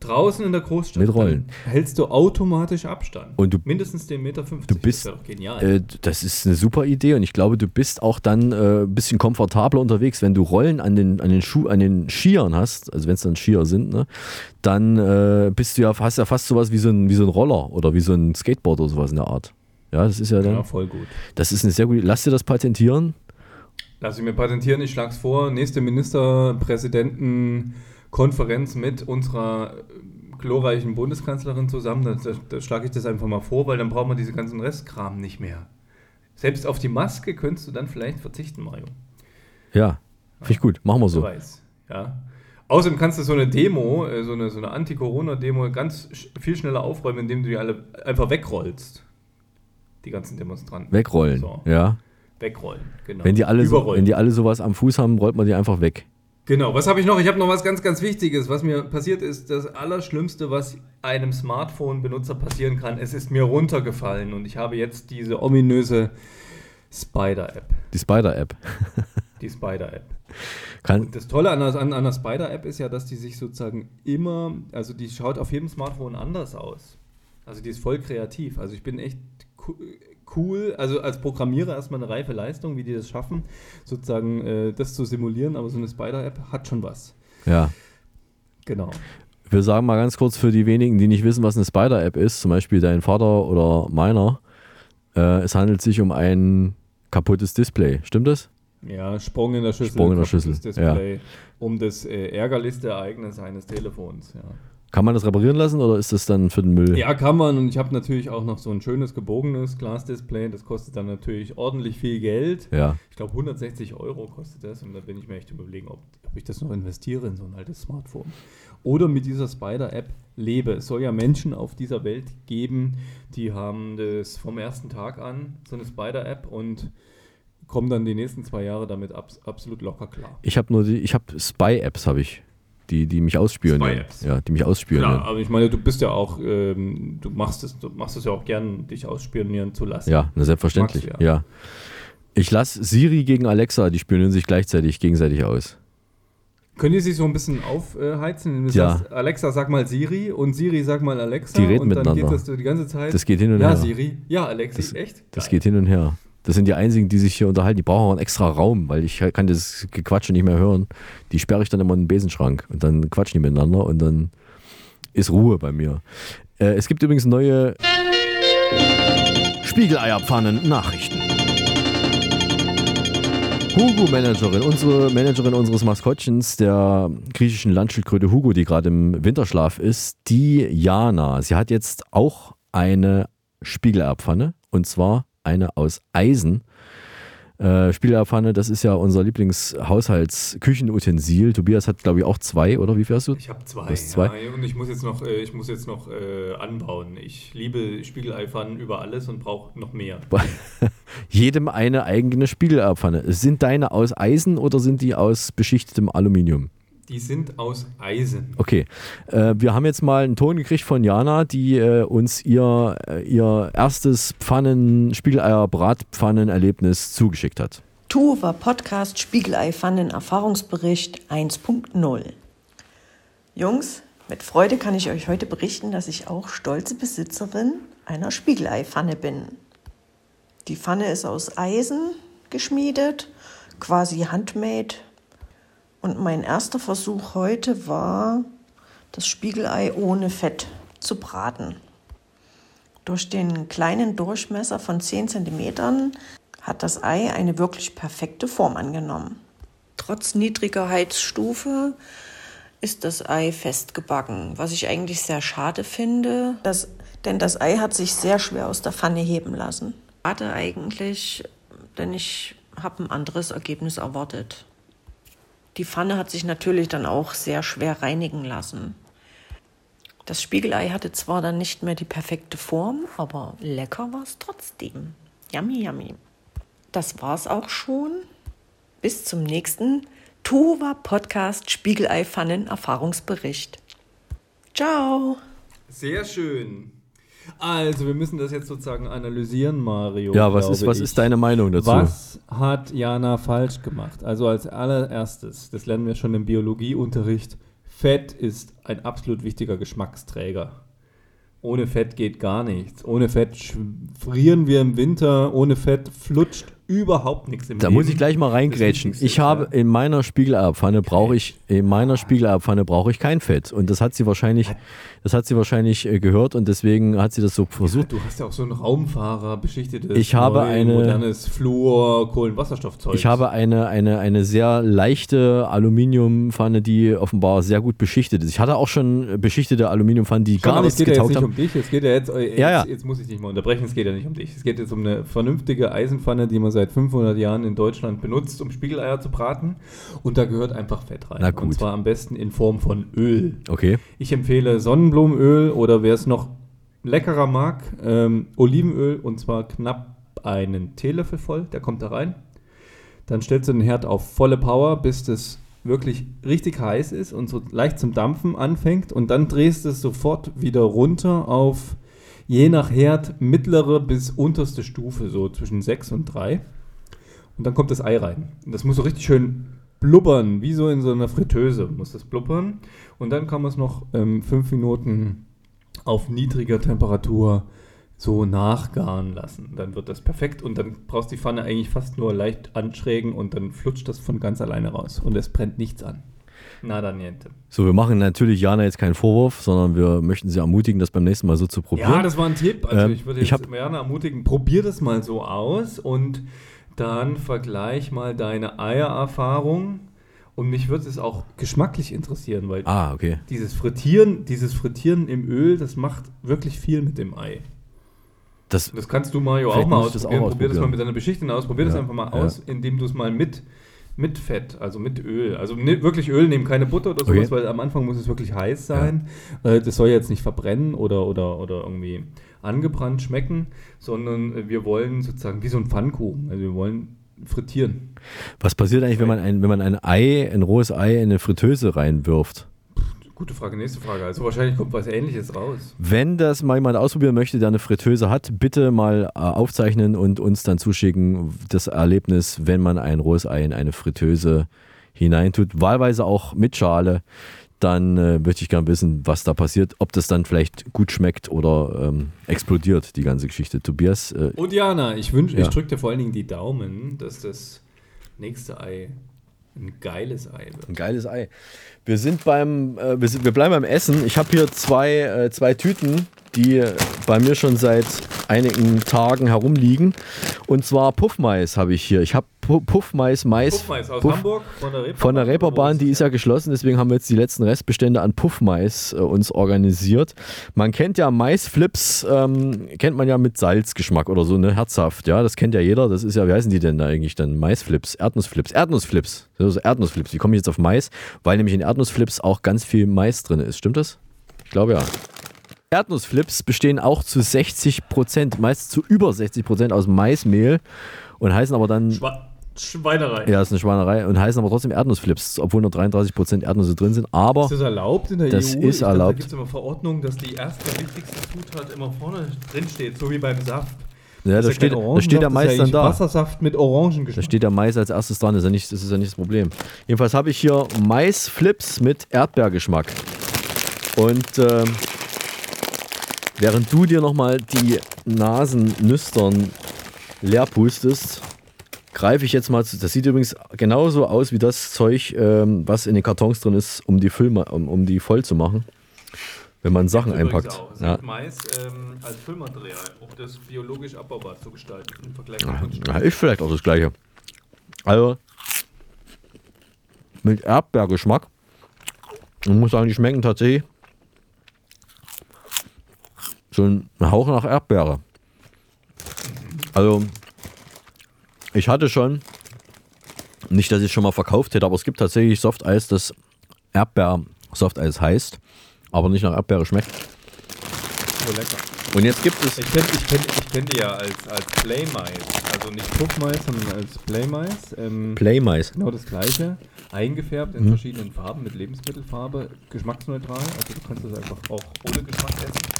Draußen in der Großstadt, mit Rollen. hältst du automatisch Abstand. Und du, Mindestens den Meter 50. Du bist, das, genial. Äh, das ist eine super Idee und ich glaube, du bist auch dann äh, ein bisschen komfortabler unterwegs, wenn du Rollen an den, an den, Schuh, an den Skiern hast, also wenn es dann Skier sind, ne, dann äh, bist du ja, hast ja fast sowas wie so, ein, wie so ein Roller oder wie so ein Skateboard oder sowas in der Art. Ja, das ist ja dann. Ja, voll gut. Das ist eine sehr gute. Lass dir das patentieren. Lass ich mir patentieren, ich schlag's vor. Nächste Ministerpräsidentenkonferenz mit unserer glorreichen Bundeskanzlerin zusammen. Da, da, da schlage ich das einfach mal vor, weil dann brauchen wir diese ganzen Restkram nicht mehr. Selbst auf die Maske könntest du dann vielleicht verzichten, Mario. Ja, finde ich gut. Machen wir so. Weiß, ja. Außerdem kannst du so eine Demo, äh, so eine, so eine Anti-Corona-Demo ganz viel schneller aufräumen, indem du die alle einfach wegrollst. Die ganzen Demonstranten. Wegrollen, so. ja. Wegrollen, genau. Wenn die, alle so, wenn die alle sowas am Fuß haben, rollt man die einfach weg. Genau, was habe ich noch? Ich habe noch was ganz, ganz Wichtiges. Was mir passiert ist, das Allerschlimmste, was einem Smartphone-Benutzer passieren kann. Es ist mir runtergefallen und ich habe jetzt diese ominöse Spider-App. Die Spider-App. die Spider-App. Das Tolle an der, an, an der Spider-App ist ja, dass die sich sozusagen immer, also die schaut auf jedem Smartphone anders aus. Also die ist voll kreativ. Also ich bin echt cool, also als Programmierer erstmal eine reife Leistung, wie die das schaffen, sozusagen äh, das zu simulieren, aber so eine Spider-App hat schon was. Ja. Genau. Wir sagen mal ganz kurz für die wenigen, die nicht wissen, was eine Spider-App ist, zum Beispiel dein Vater oder meiner, äh, es handelt sich um ein kaputtes Display. Stimmt das? Ja, Sprung in der Schüssel. Sprung in der Schüssel. Display, ja. Um das äh, ärgerlichste Ereignis eines Telefons, ja. Kann man das reparieren lassen oder ist das dann für den Müll? Ja, kann man. Und ich habe natürlich auch noch so ein schönes gebogenes Glasdisplay. Das kostet dann natürlich ordentlich viel Geld. Ja. Ich glaube, 160 Euro kostet das. Und da bin ich mir echt überlegen, ob, ob ich das noch investiere in so ein altes Smartphone. Oder mit dieser Spider-App lebe. Es soll ja Menschen auf dieser Welt geben, die haben das vom ersten Tag an, so eine Spider-App und kommen dann die nächsten zwei Jahre damit abs absolut locker klar. Ich habe nur die, ich habe Spy-Apps, habe ich die, die mich ausspionieren. Ja, die mich ausspionieren. Ja, aber ich meine, du bist ja auch, ähm, du machst es, du machst es ja auch gern, dich ausspionieren zu lassen. Ja, na, selbstverständlich. Du, ja. ja. Ich lasse Siri gegen Alexa, die spionieren sich gleichzeitig gegenseitig aus. Können die sich so ein bisschen aufheizen? ja. Sagst, Alexa, sag mal Siri und Siri, sag mal Alexa. Die reden und dann miteinander. geht das die ganze Zeit. Das geht hin und ja, her. Ja, Siri. Ja, Alexa. Das, echt? Das Geil. geht hin und her. Das sind die einzigen, die sich hier unterhalten. Die brauchen auch einen extra Raum, weil ich kann das Gequatsche nicht mehr hören. Die sperre ich dann immer in den Besenschrank und dann quatschen die miteinander und dann ist Ruhe bei mir. Äh, es gibt übrigens neue Spiegeleierpfannen-Nachrichten. Hugo-Managerin, unsere Managerin unseres Maskottchens, der griechischen Landschildkröte Hugo, die gerade im Winterschlaf ist, die Jana. Sie hat jetzt auch eine Spiegeleierpfanne und zwar eine aus Eisen. Äh, Spielelerpfanne, das ist ja unser Lieblingshaushaltsküchenutensil. Tobias hat, glaube ich, auch zwei, oder wie viel hast du? Ich habe zwei. zwei. Ja, und ich muss jetzt noch, äh, ich muss jetzt noch äh, anbauen. Ich liebe Spiegeleiepfannen über alles und brauche noch mehr. *laughs* Jedem eine eigene Spiegeleierpfanne. Sind deine aus Eisen oder sind die aus beschichtetem Aluminium? Die sind aus Eisen. Okay. Äh, wir haben jetzt mal einen Ton gekriegt von Jana, die äh, uns ihr, äh, ihr erstes Pfannen-Spiegeleier-Bratpfannen-Erlebnis zugeschickt hat. Tuva Podcast Spiegeleiepfannen Erfahrungsbericht 1.0. Jungs, mit Freude kann ich euch heute berichten, dass ich auch stolze Besitzerin einer Spiegeleiepfanne bin. Die Pfanne ist aus Eisen geschmiedet, quasi handmade und mein erster Versuch heute war, das Spiegelei ohne Fett zu braten. Durch den kleinen Durchmesser von 10 cm hat das Ei eine wirklich perfekte Form angenommen. Trotz niedriger Heizstufe ist das Ei festgebacken, was ich eigentlich sehr schade finde, das, denn das Ei hat sich sehr schwer aus der Pfanne heben lassen. Schade eigentlich, denn ich habe ein anderes Ergebnis erwartet. Die Pfanne hat sich natürlich dann auch sehr schwer reinigen lassen. Das Spiegelei hatte zwar dann nicht mehr die perfekte Form, aber lecker war es trotzdem. Yummy, yummy. Das war's auch schon. Bis zum nächsten Tuva Podcast Spiegelei Pfannen Erfahrungsbericht. Ciao. Sehr schön. Also, wir müssen das jetzt sozusagen analysieren, Mario. Ja, was ist, was ich. ist deine Meinung dazu? Was hat Jana falsch gemacht? Also als allererstes, das lernen wir schon im Biologieunterricht, Fett ist ein absolut wichtiger Geschmacksträger. Ohne Fett geht gar nichts. Ohne Fett frieren wir im Winter, ohne Fett flutscht überhaupt nichts im Da Leben. muss ich gleich mal reingrätschen. Ich habe in meiner Spiegeleierpfanne brauche ich in meiner Spiegeleierpfanne brauche ich kein Fett und das hat sie wahrscheinlich das hat sie wahrscheinlich äh, gehört und deswegen hat sie das so versucht. Du hast ja auch so ein Raumfahrer beschichtetes Ich habe neu, eine- modernes Fluor, Kohlenwasserstoffzeug. Ich habe eine, eine, eine sehr leichte Aluminiumpfanne, die offenbar sehr gut beschichtet ist. Ich hatte auch schon beschichtete Aluminiumpfannen, die Schon, gar nichts es geht ja jetzt getaugt nicht haben. um dich, es geht ja jetzt, äh, jetzt, Ja, ja. jetzt muss ich dich mal unterbrechen, es geht ja nicht um dich. Es geht jetzt um eine vernünftige Eisenpfanne, die man seit 500 Jahren in Deutschland benutzt, um Spiegeleier zu braten. Und da gehört einfach Fett rein. Na gut. Und zwar am besten in Form von Öl. Okay. Ich empfehle Sonnenblumenöl oder wer es noch leckerer mag, ähm, Olivenöl und zwar knapp einen Teelöffel voll, der kommt da rein. Dann stellst du den Herd auf volle Power, bis das wirklich richtig heiß ist und so leicht zum Dampfen anfängt und dann drehst du es sofort wieder runter auf je nach Herd mittlere bis unterste Stufe, so zwischen 6 und 3. Und dann kommt das Ei rein. Und das muss so richtig schön blubbern, wie so in so einer Fritteuse muss das blubbern. Und dann kann man es noch ähm, fünf Minuten auf niedriger Temperatur so nachgaren lassen. Dann wird das perfekt und dann brauchst du die Pfanne eigentlich fast nur leicht anschrägen und dann flutscht das von ganz alleine raus und es brennt nichts an. Nada niente. So, wir machen natürlich Jana jetzt keinen Vorwurf, sondern wir möchten sie ermutigen, das beim nächsten Mal so zu probieren. Ja, das war ein Tipp. Also Ähm, ich würde ich jetzt hab- Marianne ermutigen, probier das mal so aus und dann vergleich mal deine Eiererfahrung. Und mich würde es auch geschmacklich interessieren, weil Ah, okay. dieses Frittieren, dieses Frittieren im Öl, das macht wirklich viel mit dem Ei. Das, Das kannst du, Mario, auch mal ich das auch ausprobieren. Probier das mal ausprobieren. mit deiner Beschichtung aus. Probier das Ja, einfach mal ja. aus, indem du es mal mit, mit Fett, also mit Öl. Also ne, wirklich Öl nehmen, keine Butter oder sowas, Okay. weil am Anfang muss es wirklich heiß sein. Äh, das soll jetzt nicht verbrennen oder, oder, oder irgendwie angebrannt schmecken, sondern äh, wir wollen sozusagen wie so ein Pfannkuchen. Also wir wollen frittieren. Was passiert eigentlich, wenn man ein, wenn man ein Ei, ein rohes Ei in eine Fritteuse reinwirft? Gute Frage, nächste Frage. Also wahrscheinlich kommt was ähnliches raus. Wenn das mal jemand ausprobieren möchte, der eine Fritteuse hat, bitte mal äh, aufzeichnen und uns dann zuschicken, das Erlebnis, wenn man ein rohes Ei in eine Fritteuse hineintut, wahlweise auch mit Schale, dann äh, möchte ich gerne wissen, was da passiert, ob das dann vielleicht gut schmeckt oder ähm, explodiert, die ganze Geschichte. Tobias, äh, Und Jana, ich wünsche, Ja. ich drücke dir vor allen Dingen die Daumen, dass das nächste Ei ein geiles Ei wird. Ein geiles Ei. Wir sind beim, äh, wir, sind, wir bleiben beim Essen. Ich habe hier zwei, äh, zwei Tüten, die bei mir schon seit einigen Tagen herumliegen. Und zwar Puffmais habe ich hier. Ich habe Pu Puffmais, Mais. Puffmais aus Puff- Hamburg von der Reeperbahn. Von der Reeperbahn, die ist ja geschlossen, deswegen haben wir jetzt die letzten Restbestände an Puffmais äh, uns organisiert. Man kennt ja Maisflips, ähm, kennt man ja mit Salzgeschmack oder so, ne? Herzhaft, ja, das kennt ja jeder. Das ist ja, wie heißen die denn da eigentlich dann? Maisflips, Erdnussflips, Erdnussflips. Also Erdnussflips. Wie komme ich jetzt auf Mais? Weil nämlich in Erdnussflips auch ganz viel Mais drin ist. Stimmt das? Ich glaube ja. Erdnussflips bestehen auch zu 60 Prozent, meist zu über 60 Prozent aus Maismehl und heißen aber dann. Schwa Schweinerei. Ja, ist eine Schweinerei und heißen aber trotzdem Erdnussflips, obwohl nur 33% Erdnüsse drin sind. Aber Ist das erlaubt in der das EU? ist Ich dachte, Da erlaubt. gibt es immer Verordnungen, dass die erste wichtigste Zutat immer vorne drin steht, so wie beim Saft. Ja, Das da ist steht, da steht der Mais ja dann da. Wassersaft mit Orangengeschmack. Da steht der Mais als erstes dran, das ist ja nicht das, ist ja nicht das Problem. Jedenfalls habe ich hier Maisflips mit Erdbeergeschmack. Und ähm, während du dir nochmal die Nasennüstern leer pustest, greife ich jetzt mal zu. Das sieht übrigens genauso aus wie das Zeug, ähm, was in den Kartons drin ist, um die, Füllma um, um die voll zu machen. Wenn man Sachen einpackt. Auch. Ja. Mais ähm, als Füllmaterial, um das biologisch abbaubar zu gestalten im Vergleich zu Ja, ist vielleicht auch das gleiche. Also mit Erdbeergeschmack. Ich muss sagen, die schmecken tatsächlich so ein Hauch nach Erdbeere. Also ich hatte schon Nicht, dass ich es schon mal verkauft hätte, aber es gibt tatsächlich Softeis, das Erdbeer-Softeis heißt, aber nicht nach Erdbeere schmeckt. Oh, lecker. Und jetzt gibt es. Ich kenne ich kenn, ich kenn die ja als, als Playmais. Also nicht Puffmais, sondern als Playmais. Ähm, Playmais. Genau das gleiche. Eingefärbt in Mhm. verschiedenen Farben mit Lebensmittelfarbe. Geschmacksneutral. Also du kannst das einfach auch ohne Geschmack essen.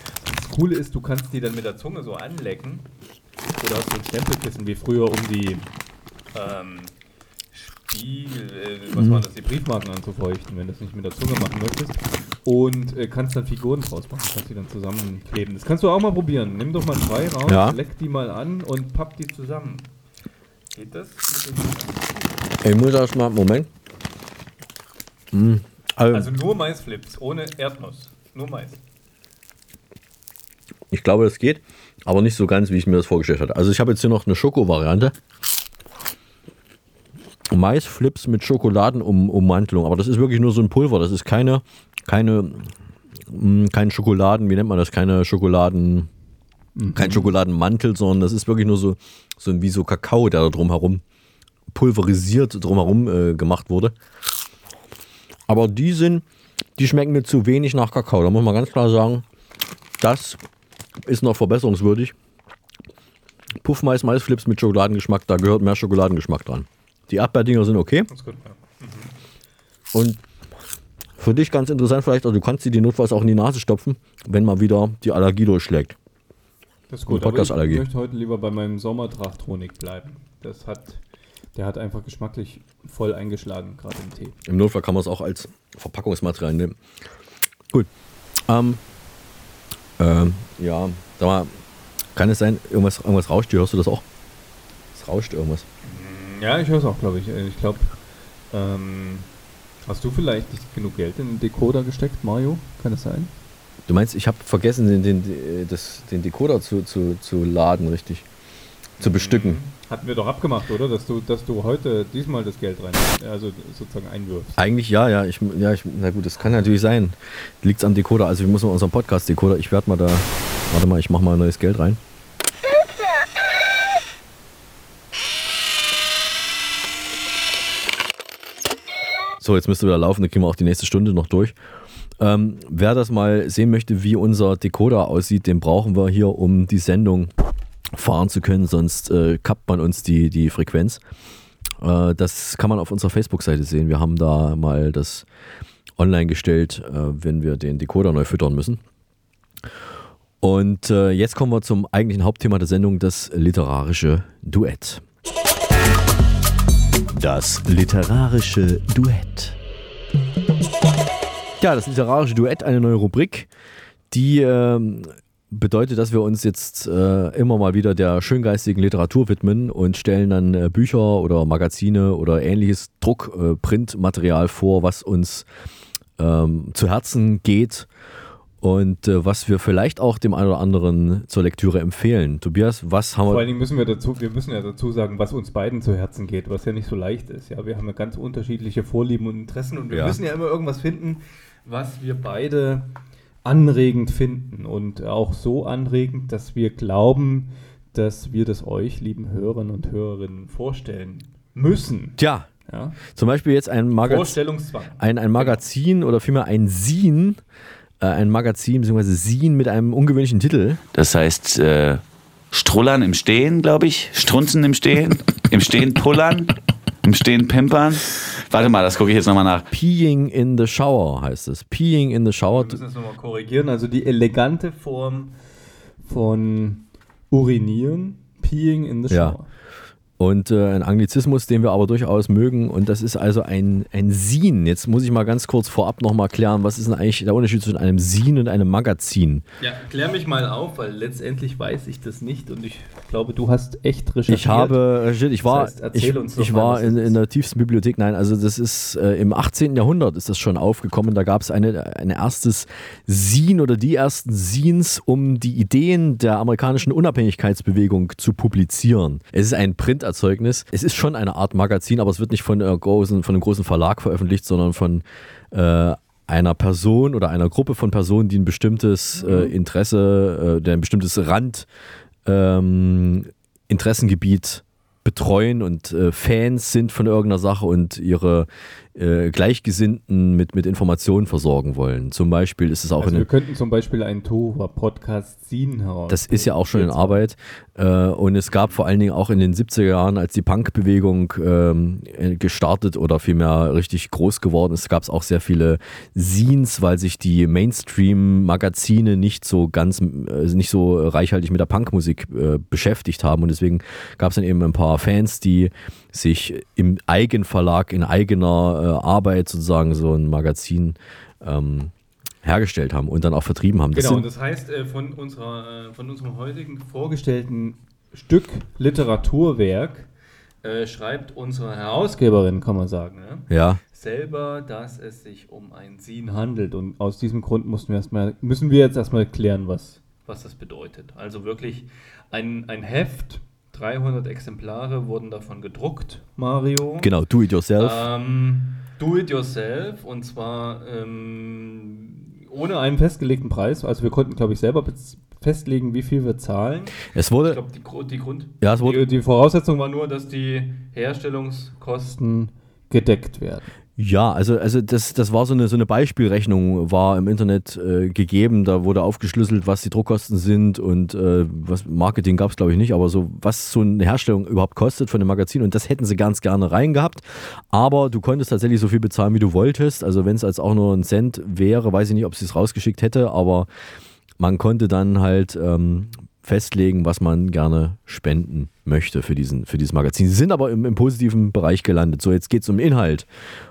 Coole ist, du kannst die dann mit der Zunge so anlecken. Oder hast du ein Stempelkissen wie früher, um die ähm, Spiegel, äh, was Mhm. waren das, die Briefmarken anzufeuchten, wenn du das nicht mit der Zunge machen möchtest. Und äh, kannst dann Figuren draus machen, kannst die dann zusammenkleben. Das kannst du auch mal probieren. Nimm doch mal zwei raus, Ja. leck die mal an und papp die zusammen. Geht das? Ich muss erst mal. Moment. Also, Also nur Maisflips, ohne Erdnuss. Nur Mais. Ich glaube, das geht, aber nicht so ganz, wie ich mir das vorgestellt hatte. Also, ich habe jetzt hier noch eine Schoko-Variante. Maisflips mit Schokoladenummantelung, aber das ist wirklich nur so ein Pulver. Das ist keine, keine, mm, kein Schokoladen, wie nennt man das? Keine Schokoladen, kein Schokoladenmantel, sondern das ist wirklich nur so, so wie so Kakao, der da drumherum pulverisiert drumherum äh, gemacht wurde. Aber die sind, die schmecken mir zu wenig nach Kakao. Da muss man ganz klar sagen, das ist noch verbesserungswürdig. Puffmais, Maisflips mit Schokoladengeschmack, da gehört mehr Schokoladengeschmack dran. Die Erdbeerdinger sind okay. Gut, ja. Und für dich ganz interessant vielleicht, also du kannst sie die notfalls auch in die Nase stopfen, wenn mal wieder die Allergie durchschlägt. Das ist gut, aber ich möchte heute lieber bei meinem Sommertrachtronik bleiben. Das hat, der hat einfach geschmacklich voll eingeschlagen, gerade im Tee. Im Notfall kann man es auch als Verpackungsmaterial nehmen. Gut. Ähm, ähm, ja, sag mal, kann es sein, irgendwas, irgendwas rauscht hier? Hörst du das auch? Es rauscht irgendwas. Ja, ich höre es auch, glaube ich. Ich glaube, ähm, hast du vielleicht nicht genug Geld in den Decoder gesteckt, Mario? Kann das sein? Du meinst, ich habe vergessen, den, den, das, den Decoder zu, zu, zu laden, richtig? Zu bestücken. Hatten wir doch abgemacht, oder? Dass du, dass du heute diesmal das Geld rein, also sozusagen einwirfst. Eigentlich ja, ja. Ich, ja ich, na gut, das kann natürlich sein. Liegt am Decoder. Also wir müssen unseren Podcast-Decoder. Ich werde mal da. Warte mal, ich mache mal neues Geld rein. So, jetzt müsste wieder laufen, dann kriegen wir auch die nächste Stunde noch durch. Ähm, wer das mal sehen möchte, wie unser Decoder aussieht, den brauchen wir hier, um die Sendung fahren zu können, sonst äh, kappt man uns die, die Frequenz. Äh, das kann man auf unserer Facebook-Seite sehen. Wir haben da mal das online gestellt, äh, wenn wir den Decoder neu füttern müssen. Und äh, jetzt kommen wir zum eigentlichen Hauptthema der Sendung, das literarische Duett. Das literarische Duett. Ja, das literarische Duett, eine neue Rubrik, die ähm, bedeutet, dass wir uns jetzt äh, immer mal wieder der schöngeistigen Literatur widmen und stellen dann äh, Bücher oder Magazine oder ähnliches Druck, äh, vor, was uns ähm, zu Herzen geht und äh, was wir vielleicht auch dem einen oder anderen zur Lektüre empfehlen. Tobias, was haben Vor wir? allen Dingen müssen wir dazu, wir müssen ja dazu sagen, was uns beiden zu Herzen geht, was ja nicht so leicht ist. Ja, wir haben ja ganz unterschiedliche Vorlieben und Interessen und wir Ja. müssen ja immer irgendwas finden, was wir beide anregend finden und auch so anregend, dass wir glauben, dass wir das euch, lieben Hörern und Hörerinnen, vorstellen müssen. Tja, Ja. zum Beispiel jetzt ein Magazin. Vorstellungszwang. ein, ein Magazin oder vielmehr ein Sin, äh, ein Magazin bzw. Sin mit einem ungewöhnlichen Titel. Das heißt, äh, Strullern im Stehen, glaube ich. Strunzen im Stehen. Im Stehen pullern. Im Stehen pimpern. Warte mal, das gucke ich jetzt nochmal nach. Peeing in the Shower heißt es. Peeing in the Shower. Wir müssen das nochmal korrigieren. Also die elegante Form von Urinieren, Peeing in the Ja. Und äh, ein Anglizismus, den wir aber durchaus mögen. Und das ist also ein, ein Sin. Jetzt muss ich mal ganz kurz vorab nochmal klären, was ist denn eigentlich der Unterschied zwischen einem Sin und einem Magazin? Ja, klär mich mal auf, weil letztendlich weiß ich das nicht und ich glaube, du hast echt recherchiert. Ich habe, recherchiert, ich war, Das heißt, ich, ich mal, war in, in der tiefsten Bibliothek. Nein, also das ist äh, im 18. Jahrhundert ist das schon aufgekommen. Da gab es eine, ein erstes Sin oder die ersten Sins, um die Ideen der amerikanischen Unabhängigkeitsbewegung zu publizieren. Es ist ein Printerzeugnis. Es ist schon eine Art Magazin, aber es wird nicht von, äh, großen, von einem großen Verlag veröffentlicht, sondern von äh, einer Person oder einer Gruppe von Personen, die ein bestimmtes äh, Interesse, äh, ein bestimmtes Rand ähm, Interessengebiet betreuen und äh, Fans sind von irgendeiner Sache und ihre äh, Gleichgesinnten mit, mit Informationen versorgen wollen. Zum Beispiel ist es auch Also in wir könnten zum Beispiel einen Tova-Podcast ziehen heraus. das ist ja auch schon in Arbeit. Äh, und es gab vor allen Dingen auch in den 70er Jahren, als die Punkbewegung ähm, äh, gestartet oder vielmehr richtig groß geworden ist, gab es auch sehr viele Scenes, weil sich die Mainstream-Magazine nicht so ganz, nicht so reichhaltig mit der Punkmusik beschäftigt haben. Und deswegen gab es dann eben ein paar Fans, die sich im Eigenverlag, in eigener äh, Arbeit sozusagen so ein Magazin ähm, hergestellt haben und dann auch vertrieben haben. Das genau, das heißt, äh, von, unserer, äh, von unserem heutigen vorgestellten Stück Literaturwerk äh, schreibt unsere Herausgeberin, kann man sagen, ne? Ja. selber, dass es sich um ein Sin handelt. Und aus diesem Grund mussten wir erstmal, müssen wir jetzt erstmal klären, was, was das bedeutet. Also wirklich ein, ein Heft, 300 Exemplare wurden davon gedruckt, Mario. Genau, do it yourself. Ähm, do it yourself und zwar ähm, ohne einen festgelegten Preis. Also wir konnten, glaube ich, selber festlegen, wie viel wir zahlen. Es wurde- Ich glaube, die, die Grund. Ja, es wurde- die, die Voraussetzung war nur, dass die Herstellungskosten gedeckt werden. Ja, also, also das, das war so eine, so eine Beispielrechnung, war im Internet äh, gegeben. Da wurde aufgeschlüsselt, was die Druckkosten sind und äh, was Marketing gab es, glaube ich, nicht, aber so, was so eine Herstellung überhaupt kostet von dem Magazin. Und das hätten sie ganz gerne reingehabt. Aber du konntest tatsächlich so viel bezahlen, wie du wolltest. Also wenn es als auch nur ein Cent wäre, weiß ich nicht, ob sie es rausgeschickt hätte, aber man konnte dann halt ähm, festlegen, was man gerne spenden möchte für, diesen, für dieses Magazin. Sie sind aber im, im positiven Bereich gelandet. So, jetzt geht es um Inhalt.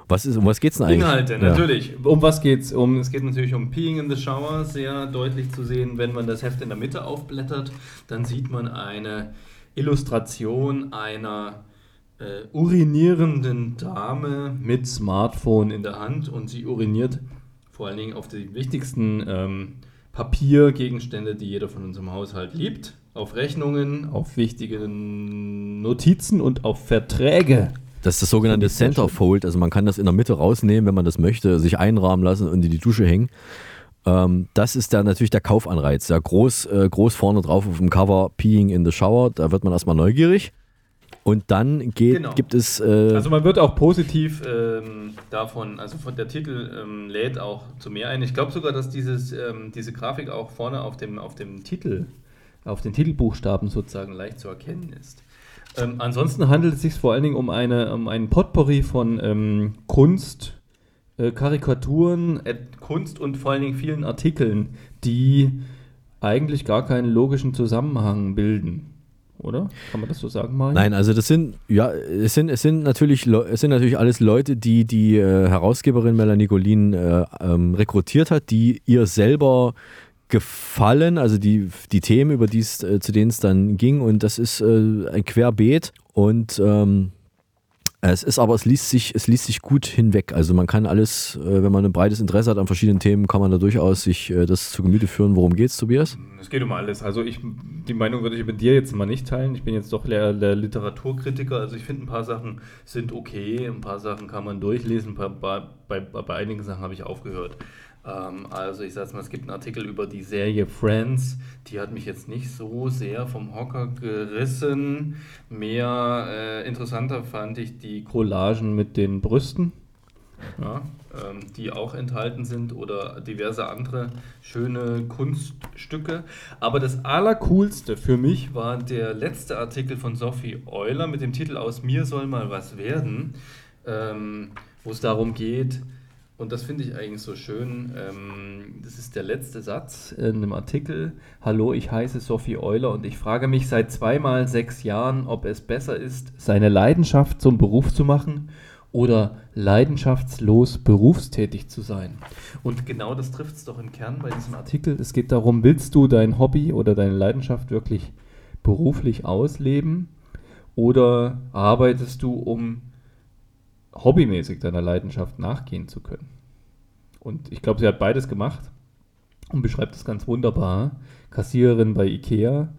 Was ist, um was geht es denn eigentlich? Inhalte, Ja. natürlich. Um was geht's? Um, es geht natürlich um Peeing in the Shower, sehr deutlich zu sehen, wenn man das Heft in der Mitte aufblättert, dann sieht man eine Illustration einer äh, urinierenden Dame mit Smartphone in der Hand und sie uriniert vor allen Dingen auf die wichtigsten ähm, Papiergegenstände, die jeder von uns im Haushalt liebt, auf Rechnungen, auf wichtige Notizen und auf Verträge. Das ist das sogenannte Centerfold. Also man kann das in der Mitte rausnehmen, wenn man das möchte, sich einrahmen lassen und in die Dusche hängen. Ähm, das ist dann natürlich der Kaufanreiz. Ja, groß, äh, groß vorne drauf auf dem Cover Peeing in the Shower. Da wird man erstmal neugierig. Und dann geht, Genau. gibt es. Äh, Also man wird auch positiv ähm, davon, also von der Titel ähm, lädt auch zu mehr ein. Ich glaube sogar, dass dieses, ähm, diese Grafik auch vorne auf dem, auf dem Titel, auf den Titelbuchstaben sozusagen leicht zu erkennen ist. Ähm, ansonsten handelt es sich vor allen Dingen um, eine, um einen Potpourri von ähm, Kunst, äh, Karikaturen, äh, Kunst und vor allen Dingen vielen Artikeln, die eigentlich gar keinen logischen Zusammenhang bilden. Oder? Kann man das so sagen, Mario? Nein, also das sind, ja, es sind, es sind natürlich, es sind natürlich alles Leute, die die äh, Herausgeberin Melanie Golin äh, ähm, rekrutiert hat, die ihr selber gefallen, also die, die Themen, über die es, äh, zu denen es dann ging. Und das ist äh, ein Querbeet und ähm, es ist aber, es liest sich, es liest sich gut hinweg. Also man kann alles, äh, wenn man ein breites Interesse hat an verschiedenen Themen, kann man da durchaus sich äh, das zu Gemüte führen. Worum geht's, Tobias? Es geht um alles. Also ich, die Meinung würde ich mit dir jetzt mal nicht teilen. Ich bin jetzt doch der, Literaturkritiker. Also ich finde, ein paar Sachen sind okay, ein paar Sachen kann man durchlesen, bei, bei, bei einigen Sachen habe ich aufgehört. Ähm, also ich sage mal, es gibt einen Artikel über die Serie Friends. Die hat mich jetzt nicht so sehr vom Hocker gerissen. Mehr äh, interessanter fand ich die Collagen mit den Brüsten ja, ähm, die auch enthalten sind oder diverse andere schöne Kunststücke. Aber das Allercoolste für mich war der letzte Artikel von Sophie Euler mit dem Titel Aus mir soll mal was werden, ähm, wo es darum geht, und das finde ich eigentlich so schön. Ähm, das ist der letzte Satz in dem Artikel. Hallo, ich heiße Sophie Euler und ich frage mich seit zweimal sechs Jahren, ob es besser ist, seine Leidenschaft zum Beruf zu machen oder leidenschaftslos berufstätig zu sein. Und genau das trifft es doch im Kern bei diesem Artikel. Es geht darum, willst du dein Hobby oder deine Leidenschaft wirklich beruflich ausleben oder arbeitest du, um hobbymäßig deiner Leidenschaft nachgehen zu können? Und ich glaube, sie hat beides gemacht und beschreibt es ganz wunderbar. Kassiererin bei Ikea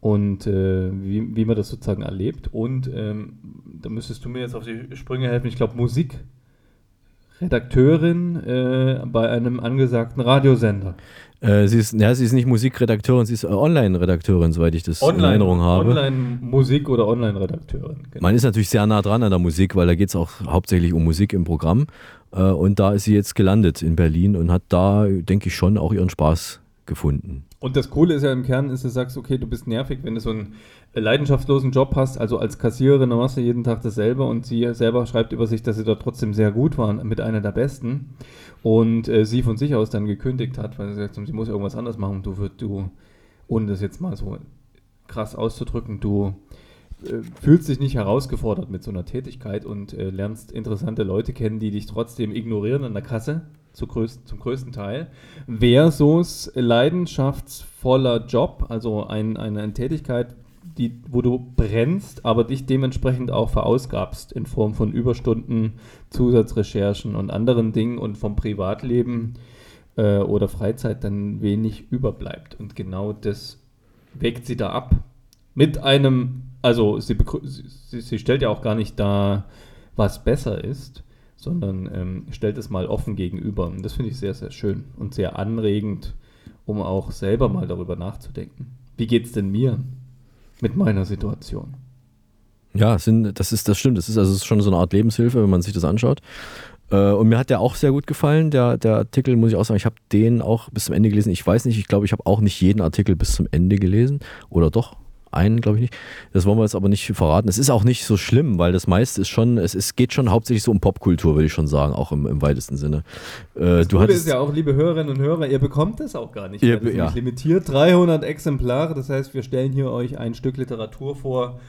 und äh, wie, wie man das sozusagen erlebt. Und ähm, da müsstest du mir jetzt auf die Sprünge helfen. Ich glaube, Musik Redakteurin äh, bei einem angesagten Radiosender. Äh, sie, ist, ja, sie ist nicht Musikredakteurin, sie ist Online-Redakteurin, soweit ich das Online, in Erinnerung habe. Online-Musik oder Online-Redakteurin. Genau. Man ist natürlich sehr nah dran an der Musik, weil da geht es auch hauptsächlich um Musik im Programm. Äh, und da ist sie jetzt gelandet in Berlin und hat da, denke ich, schon auch ihren Spaß gefunden. Und das Coole ist ja im Kern, ist, du sagst, okay, du bist nervig, wenn du so einen leidenschaftslosen Job hast, also als Kassiererin, machst du jeden Tag dasselbe und sie selber schreibt über sich, dass sie dort trotzdem sehr gut waren, mit einer der besten. Und äh, sie von sich aus dann gekündigt hat, weil sie hat, sie muss irgendwas anderes machen. Du wirst, du, ohne das jetzt mal so krass auszudrücken, du äh, fühlst dich nicht herausgefordert mit so einer Tätigkeit und äh, lernst interessante Leute kennen, die dich trotzdem ignorieren an der Kasse, zu größten, zum größten Teil, versus leidenschaftsvoller Job, also ein, eine, eine Tätigkeit, die, wo du brennst, aber dich dementsprechend auch verausgabst in Form von Überstunden, Zusatzrecherchen und anderen Dingen und vom Privatleben äh, oder Freizeit dann wenig überbleibt. Und genau das weckt sie da ab. Mit einem, also sie, sie, sie stellt ja auch gar nicht da, was besser ist, sondern ähm, stellt es mal offen gegenüber. Und das finde ich sehr, sehr schön und sehr anregend, um auch selber mal darüber nachzudenken. Wie geht es denn mir? Mit meiner Situation. Ja, sind, das ist das stimmt. Das ist also schon so eine Art Lebenshilfe, wenn man sich das anschaut. Äh, und mir hat der auch sehr gut gefallen. Der, der Artikel, muss ich auch sagen, ich habe den auch bis zum Ende gelesen. Ich weiß nicht, ich glaube, ich habe auch nicht jeden Artikel bis zum Ende gelesen. Oder doch? Einen, glaube ich nicht. Das wollen wir jetzt aber nicht verraten. Es ist auch nicht so schlimm, weil das meiste ist schon, es, es geht schon hauptsächlich so um Popkultur, würde ich schon sagen, auch im, im weitesten Sinne. Äh, das du ist ja auch, liebe Hörerinnen und Hörer, ihr bekommt das auch gar nicht. Ihr, das ist ja. limitiert, 300 Exemplare. Das heißt, wir stellen hier euch ein Stück Literatur vor,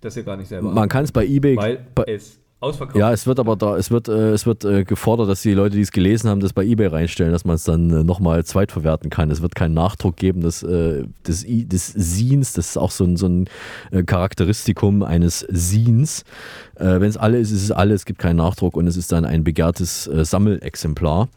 das ihr gar nicht selber Man kann es bei eBay. Weil es Ausverkauft. Ja, es wird aber da, es wird, äh, es wird äh, gefordert, dass die Leute, die es gelesen haben, das bei eBay reinstellen, dass man es dann äh, nochmal zweitverwerten kann. Es wird keinen Nachdruck geben des, äh, des, des Scenes, das ist auch so ein, so ein äh, Charakteristikum eines Scenes. Äh, Wenn es alle ist, ist es alle, es gibt keinen Nachdruck und es ist dann ein begehrtes äh, Sammelexemplar.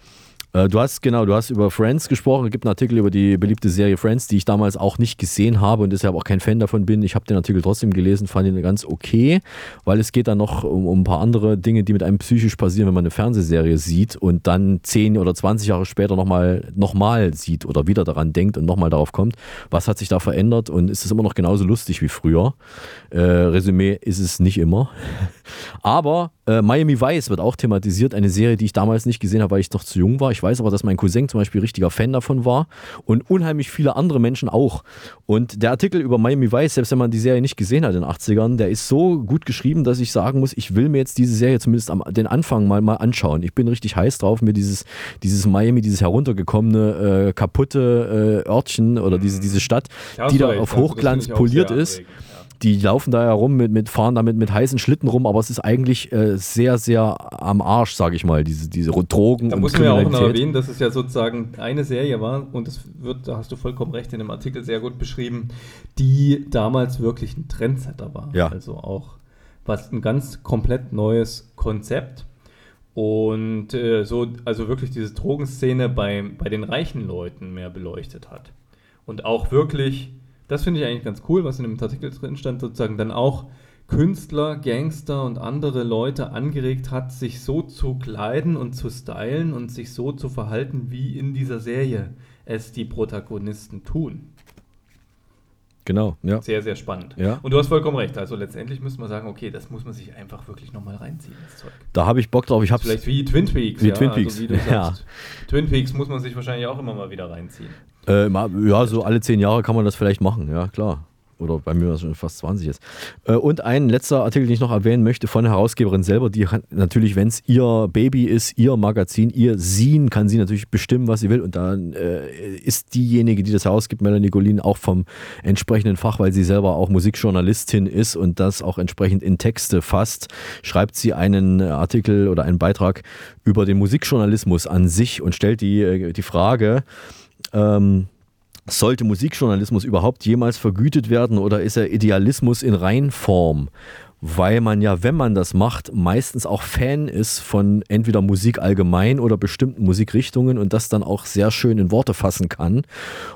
Äh, du hast, genau, du hast über Friends gesprochen. Es gibt einen Artikel über die beliebte Serie Friends, die ich damals auch nicht gesehen habe und deshalb auch kein Fan davon bin. Ich habe den Artikel trotzdem gelesen, fand ihn ganz okay, weil es geht dann noch um, um, ein paar andere Dinge, die mit einem psychisch passieren, wenn man eine Fernsehserie sieht und dann 10 oder 20 Jahre später nochmal noch mal sieht oder wieder daran denkt und nochmal darauf kommt, was hat sich da verändert und ist es immer noch genauso lustig wie früher. Äh, Resümee ist es nicht immer. *laughs* Aber äh, Miami Vice wird auch thematisiert, eine Serie, die ich damals nicht gesehen habe, weil ich noch zu jung war. Ich weiß aber, dass mein Cousin zum Beispiel richtiger Fan davon war und unheimlich viele andere Menschen auch. Und der Artikel über Miami Vice, selbst wenn man die Serie nicht gesehen hat in den 80ern, der ist so gut geschrieben, dass ich sagen muss, ich will mir jetzt diese Serie zumindest am den Anfang mal, mal anschauen. Ich bin richtig heiß drauf, mir dieses, dieses Miami, dieses heruntergekommene, äh, kaputte äh, Örtchen oder diese, diese Stadt, die da auf Hochglanz poliert ist. Ja die laufen da herum mit, mit fahren damit mit heißen Schlitten rum, aber es ist eigentlich äh, sehr, sehr am Arsch, sage ich mal, diese, diese Drogen. Da muss man ja auch noch erwähnen, dass es ja sozusagen eine Serie war und das wird, da hast du vollkommen recht, in dem Artikel sehr gut beschrieben, die damals wirklich ein Trendsetter war. Ja. Also auch was ein ganz komplett neues Konzept. Und äh, so, also wirklich diese Drogenszene bei, bei den reichen Leuten mehr beleuchtet hat. Und auch wirklich das finde ich eigentlich ganz cool, was in dem Artikel drin stand, sozusagen dann auch Künstler, Gangster und andere Leute angeregt hat, sich so zu kleiden und zu stylen und sich so zu verhalten, wie in dieser Serie es die Protagonisten tun. Genau, ja. Sehr, sehr spannend. Ja. Und du hast vollkommen recht. Also letztendlich müssen wir sagen, okay, das muss man sich einfach wirklich nochmal reinziehen, das Zeug. Da habe ich Bock drauf. Ich hab's Vielleicht wie Twin Peaks. Wie ja, Twin also Peaks. Also wie *laughs* ja. Twin Peaks muss man sich wahrscheinlich auch immer mal wieder reinziehen. Äh, ja, so alle zehn Jahre kann man das vielleicht machen, ja, klar oder bei mir schon fast 20 ist. Äh, und ein letzter Artikel, den ich noch erwähnen möchte, von der Herausgeberin selber, die natürlich, wenn es ihr Baby ist, ihr Magazin, ihr Sien, kann sie natürlich bestimmen, was sie will. Und dann äh, ist diejenige, die das herausgibt, Melanie Golin, auch vom entsprechenden Fach, weil sie selber auch Musikjournalistin ist und das auch entsprechend in Texte fasst, schreibt sie einen Artikel oder einen Beitrag über den Musikjournalismus an sich und stellt die, äh, die Frage, ähm, sollte Musikjournalismus überhaupt jemals vergütet werden oder ist er Idealismus in Reinform? Weil man ja, wenn man das macht, meistens auch Fan ist von entweder Musik allgemein oder bestimmten Musikrichtungen und das dann auch sehr schön in Worte fassen kann.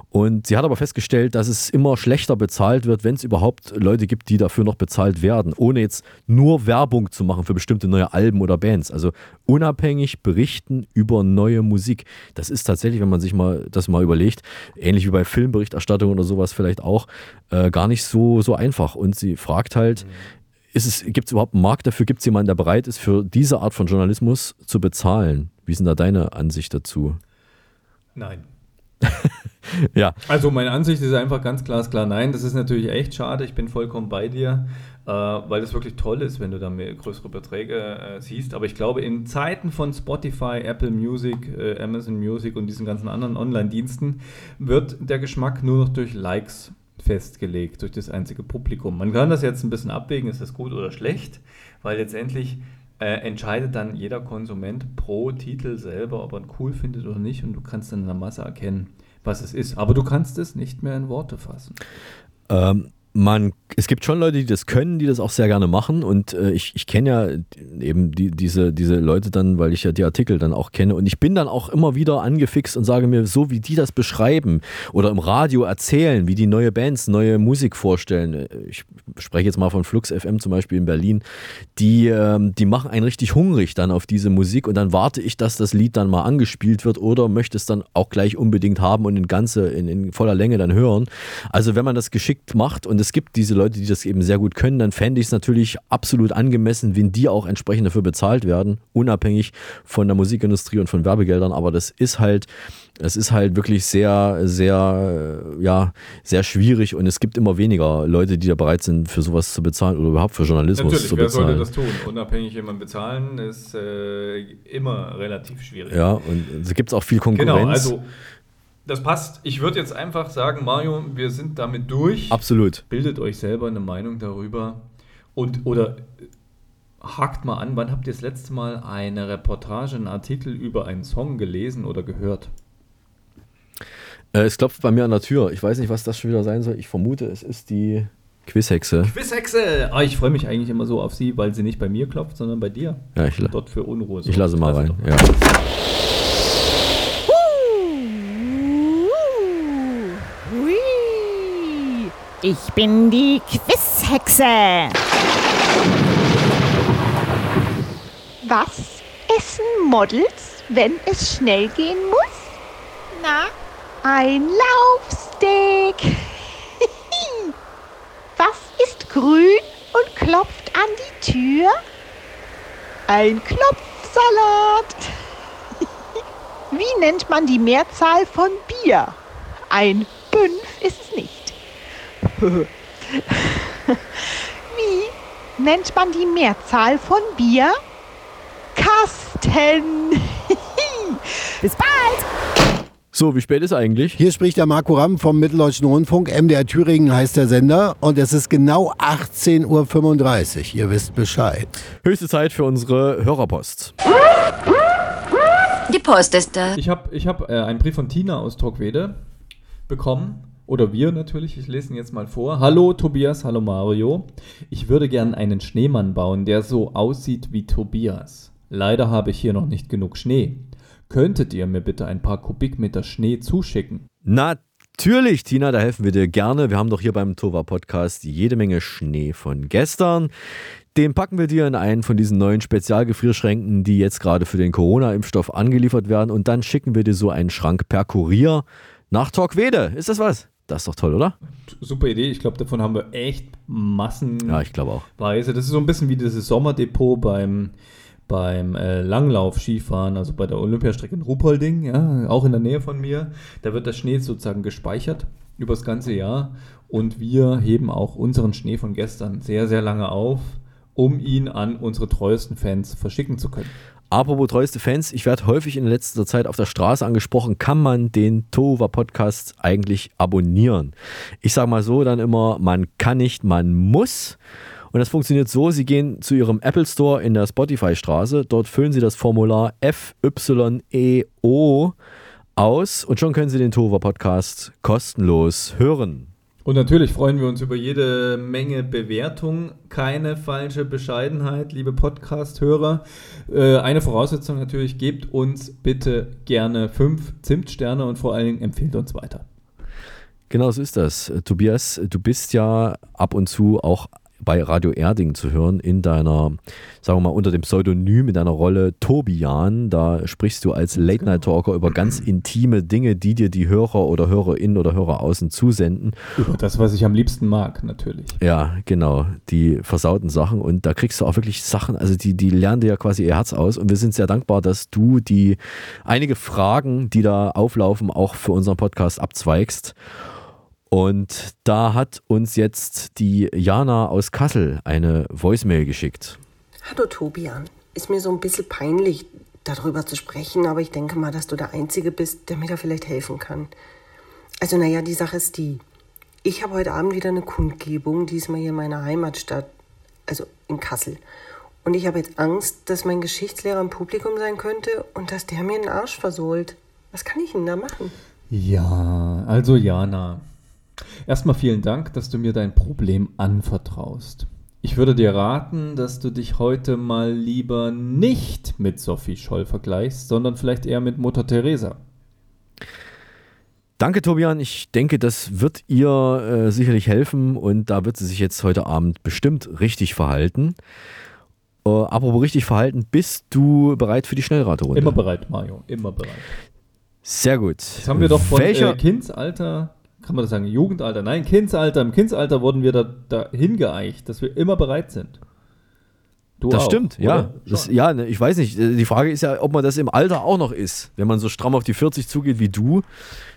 Und sie hat aber festgestellt, dass es immer schlechter bezahlt wird, wenn es überhaupt Leute gibt, die dafür noch bezahlt werden, ohne jetzt nur Werbung zu machen für bestimmte neue Alben oder Bands. Also unabhängig berichten über neue Musik. Das ist tatsächlich, wenn man sich mal das mal überlegt, ähnlich wie bei Filmberichterstattung oder sowas vielleicht auch, äh, gar nicht so, so einfach. Und sie fragt halt, es, gibt es überhaupt einen Markt dafür? Gibt es jemanden, der bereit ist, für diese Art von Journalismus zu bezahlen? Wie ist denn da deine Ansicht dazu? Nein. *laughs* ja. Also meine Ansicht ist einfach ganz glasklar nein. Das ist natürlich echt schade. Ich bin vollkommen bei dir, äh, weil es wirklich toll ist, wenn du da mehr größere Beträge äh, siehst. Aber ich glaube, in Zeiten von Spotify, Apple Music, äh, Amazon Music und diesen ganzen anderen Online-Diensten wird der Geschmack nur noch durch Likes festgelegt, durch das einzige Publikum. Man kann das jetzt ein bisschen abwägen, ist das gut oder schlecht, weil letztendlich äh, entscheidet dann jeder Konsument pro Titel selber, ob er ihn cool findet oder nicht und du kannst dann in der Masse erkennen, was es ist. Aber du kannst es nicht mehr in Worte fassen. Ähm, man, es gibt schon Leute, die das können, die das auch sehr gerne machen. Und äh, ich, ich kenne ja eben die, diese, diese Leute dann, weil ich ja die Artikel dann auch kenne. Und ich bin dann auch immer wieder angefixt und sage mir, so wie die das beschreiben oder im Radio erzählen, wie die neue Bands, neue Musik vorstellen. Äh, ich spreche jetzt mal von Flux FM zum Beispiel in Berlin. Die, ähm, die machen einen richtig hungrig dann auf diese Musik. Und dann warte ich, dass das Lied dann mal angespielt wird oder möchte es dann auch gleich unbedingt haben und in ganze, in, in voller Länge dann hören. Also wenn man das geschickt macht und es gibt diese Leute, die das eben sehr gut können, dann fände ich es natürlich absolut angemessen, wenn die auch entsprechend dafür bezahlt werden, unabhängig von der Musikindustrie und von Werbegeldern. Aber das ist halt, es ist halt wirklich sehr, sehr, ja, sehr schwierig und es gibt immer weniger Leute, die da bereit sind, für sowas zu bezahlen oder überhaupt für Journalismus Natürlich, zu wer bezahlen. sollte das tun? Unabhängig jemand bezahlen ist äh, immer relativ schwierig. Ja, und es gibt auch viel Konkurrenz. Genau, also das passt. Ich würde jetzt einfach sagen, Mario, wir sind damit durch. Absolut. Bildet euch selber eine Meinung darüber und oder hakt mal an, wann habt ihr das letzte Mal eine Reportage, einen Artikel über einen Song gelesen oder gehört? Äh, es klopft bei mir an der Tür. Ich weiß nicht, was das schon wieder sein soll. Ich vermute, es ist die Quizhexe. Quizhexe! Ah, ich freue mich eigentlich immer so auf sie, weil sie nicht bei mir klopft, sondern bei dir. Ja, ich, dort für Unruhe. Ich lasse mal rein. Ja. Ich bin die Quizhexe. Was essen Models, wenn es schnell gehen muss? Na, ein Laufsteak. *laughs* Was ist grün und klopft an die Tür? Ein Klopfsalat. *laughs* Wie nennt man die Mehrzahl von Bier? Ein Fünf ist es nicht. *laughs* Wie nennt man die Mehrzahl von Bier? Kasten. *laughs* Bis bald. So, wie spät ist eigentlich? Hier spricht der Marco Ramm vom Mitteldeutschen Rundfunk. MDR Thüringen heißt der Sender. Und es ist genau 18.35 Uhr. Ihr wisst Bescheid. Höchste Zeit für unsere Hörerpost. Die Post ist da. Ich habe ich hab, äh, einen Brief von Tina aus Torquede bekommen. Oder wir natürlich. Ich lese ihn jetzt mal vor. Hallo Tobias, hallo Mario. Ich würde gern einen Schneemann bauen, der so aussieht wie Tobias. Leider habe ich hier noch nicht genug Schnee. Könntet ihr mir bitte ein paar Kubikmeter Schnee zuschicken? Natürlich, Tina, da helfen wir dir gerne. Wir haben doch hier beim Tova Podcast jede Menge Schnee von gestern. Den packen wir dir in einen von diesen neuen Spezialgefrierschränken, die jetzt gerade für den Corona-Impfstoff angeliefert werden. Und dann schicken wir dir so einen Schrank per Kurier nach Torquede. Ist das was? Das ist doch toll, oder? Super Idee. Ich glaube, davon haben wir echt Massen. Ja, ich glaube auch. Weise. Das ist so ein bisschen wie dieses Sommerdepot beim, beim äh, Langlauf-Skifahren, also bei der Olympiastrecke in Ruhpolding, ja, auch in der Nähe von mir. Da wird der Schnee sozusagen gespeichert über das ganze Jahr und wir heben auch unseren Schnee von gestern sehr, sehr lange auf, um ihn an unsere treuesten Fans verschicken zu können. Apropos treueste Fans, ich werde häufig in letzter Zeit auf der Straße angesprochen, kann man den Tova Podcast eigentlich abonnieren? Ich sage mal so dann immer, man kann nicht, man muss. Und das funktioniert so, Sie gehen zu Ihrem Apple Store in der Spotify-Straße, dort füllen Sie das Formular FYEO aus und schon können Sie den Tova Podcast kostenlos hören. Und natürlich freuen wir uns über jede Menge Bewertung. Keine falsche Bescheidenheit, liebe Podcast-Hörer. Äh, eine Voraussetzung natürlich, gebt uns bitte gerne fünf Zimtsterne und vor allen Dingen empfehlt uns weiter. Genau so ist das. Äh, Tobias, du bist ja ab und zu auch bei Radio Erding zu hören in deiner, sagen wir mal, unter dem Pseudonym in deiner Rolle Tobian. Da sprichst du als Late-Night-Talker über ganz intime Dinge, die dir die Hörer oder Hörerinnen oder Hörer außen zusenden. Über das, was ich am liebsten mag, natürlich. Ja, genau. Die versauten Sachen. Und da kriegst du auch wirklich Sachen, also die, die lernen dir ja quasi ihr Herz aus. Und wir sind sehr dankbar, dass du die einige Fragen, die da auflaufen, auch für unseren Podcast abzweigst. Und da hat uns jetzt die Jana aus Kassel eine Voicemail geschickt. Hallo Tobian, ist mir so ein bisschen peinlich, darüber zu sprechen, aber ich denke mal, dass du der Einzige bist, der mir da vielleicht helfen kann. Also naja, die Sache ist die. Ich habe heute Abend wieder eine Kundgebung, diesmal hier in meiner Heimatstadt, also in Kassel. Und ich habe jetzt Angst, dass mein Geschichtslehrer im Publikum sein könnte und dass der mir den Arsch versohlt. Was kann ich denn da machen? Ja, also Jana, Erstmal vielen Dank, dass du mir dein Problem anvertraust. Ich würde dir raten, dass du dich heute mal lieber nicht mit Sophie Scholl vergleichst, sondern vielleicht eher mit Mutter Teresa. Danke, Tobian. Ich denke, das wird ihr äh, sicherlich helfen und da wird sie sich jetzt heute Abend bestimmt richtig verhalten. Äh, apropos richtig verhalten, bist du bereit für die Schnellraterunde? Immer bereit, Mario, immer bereit. Sehr gut. Jetzt haben wir doch von Welcher äh, Kindsalter kann man das sagen, Jugendalter? Nein, Kindsalter. Im Kindsalter wurden wir da, da hingeeicht, dass wir immer bereit sind. Du das auch, stimmt, ja. oder? Das, ja, ne, ich weiß nicht. Die Frage ist ja, ob man das im Alter auch noch ist. Wenn man so stramm auf die 40 zugeht wie du,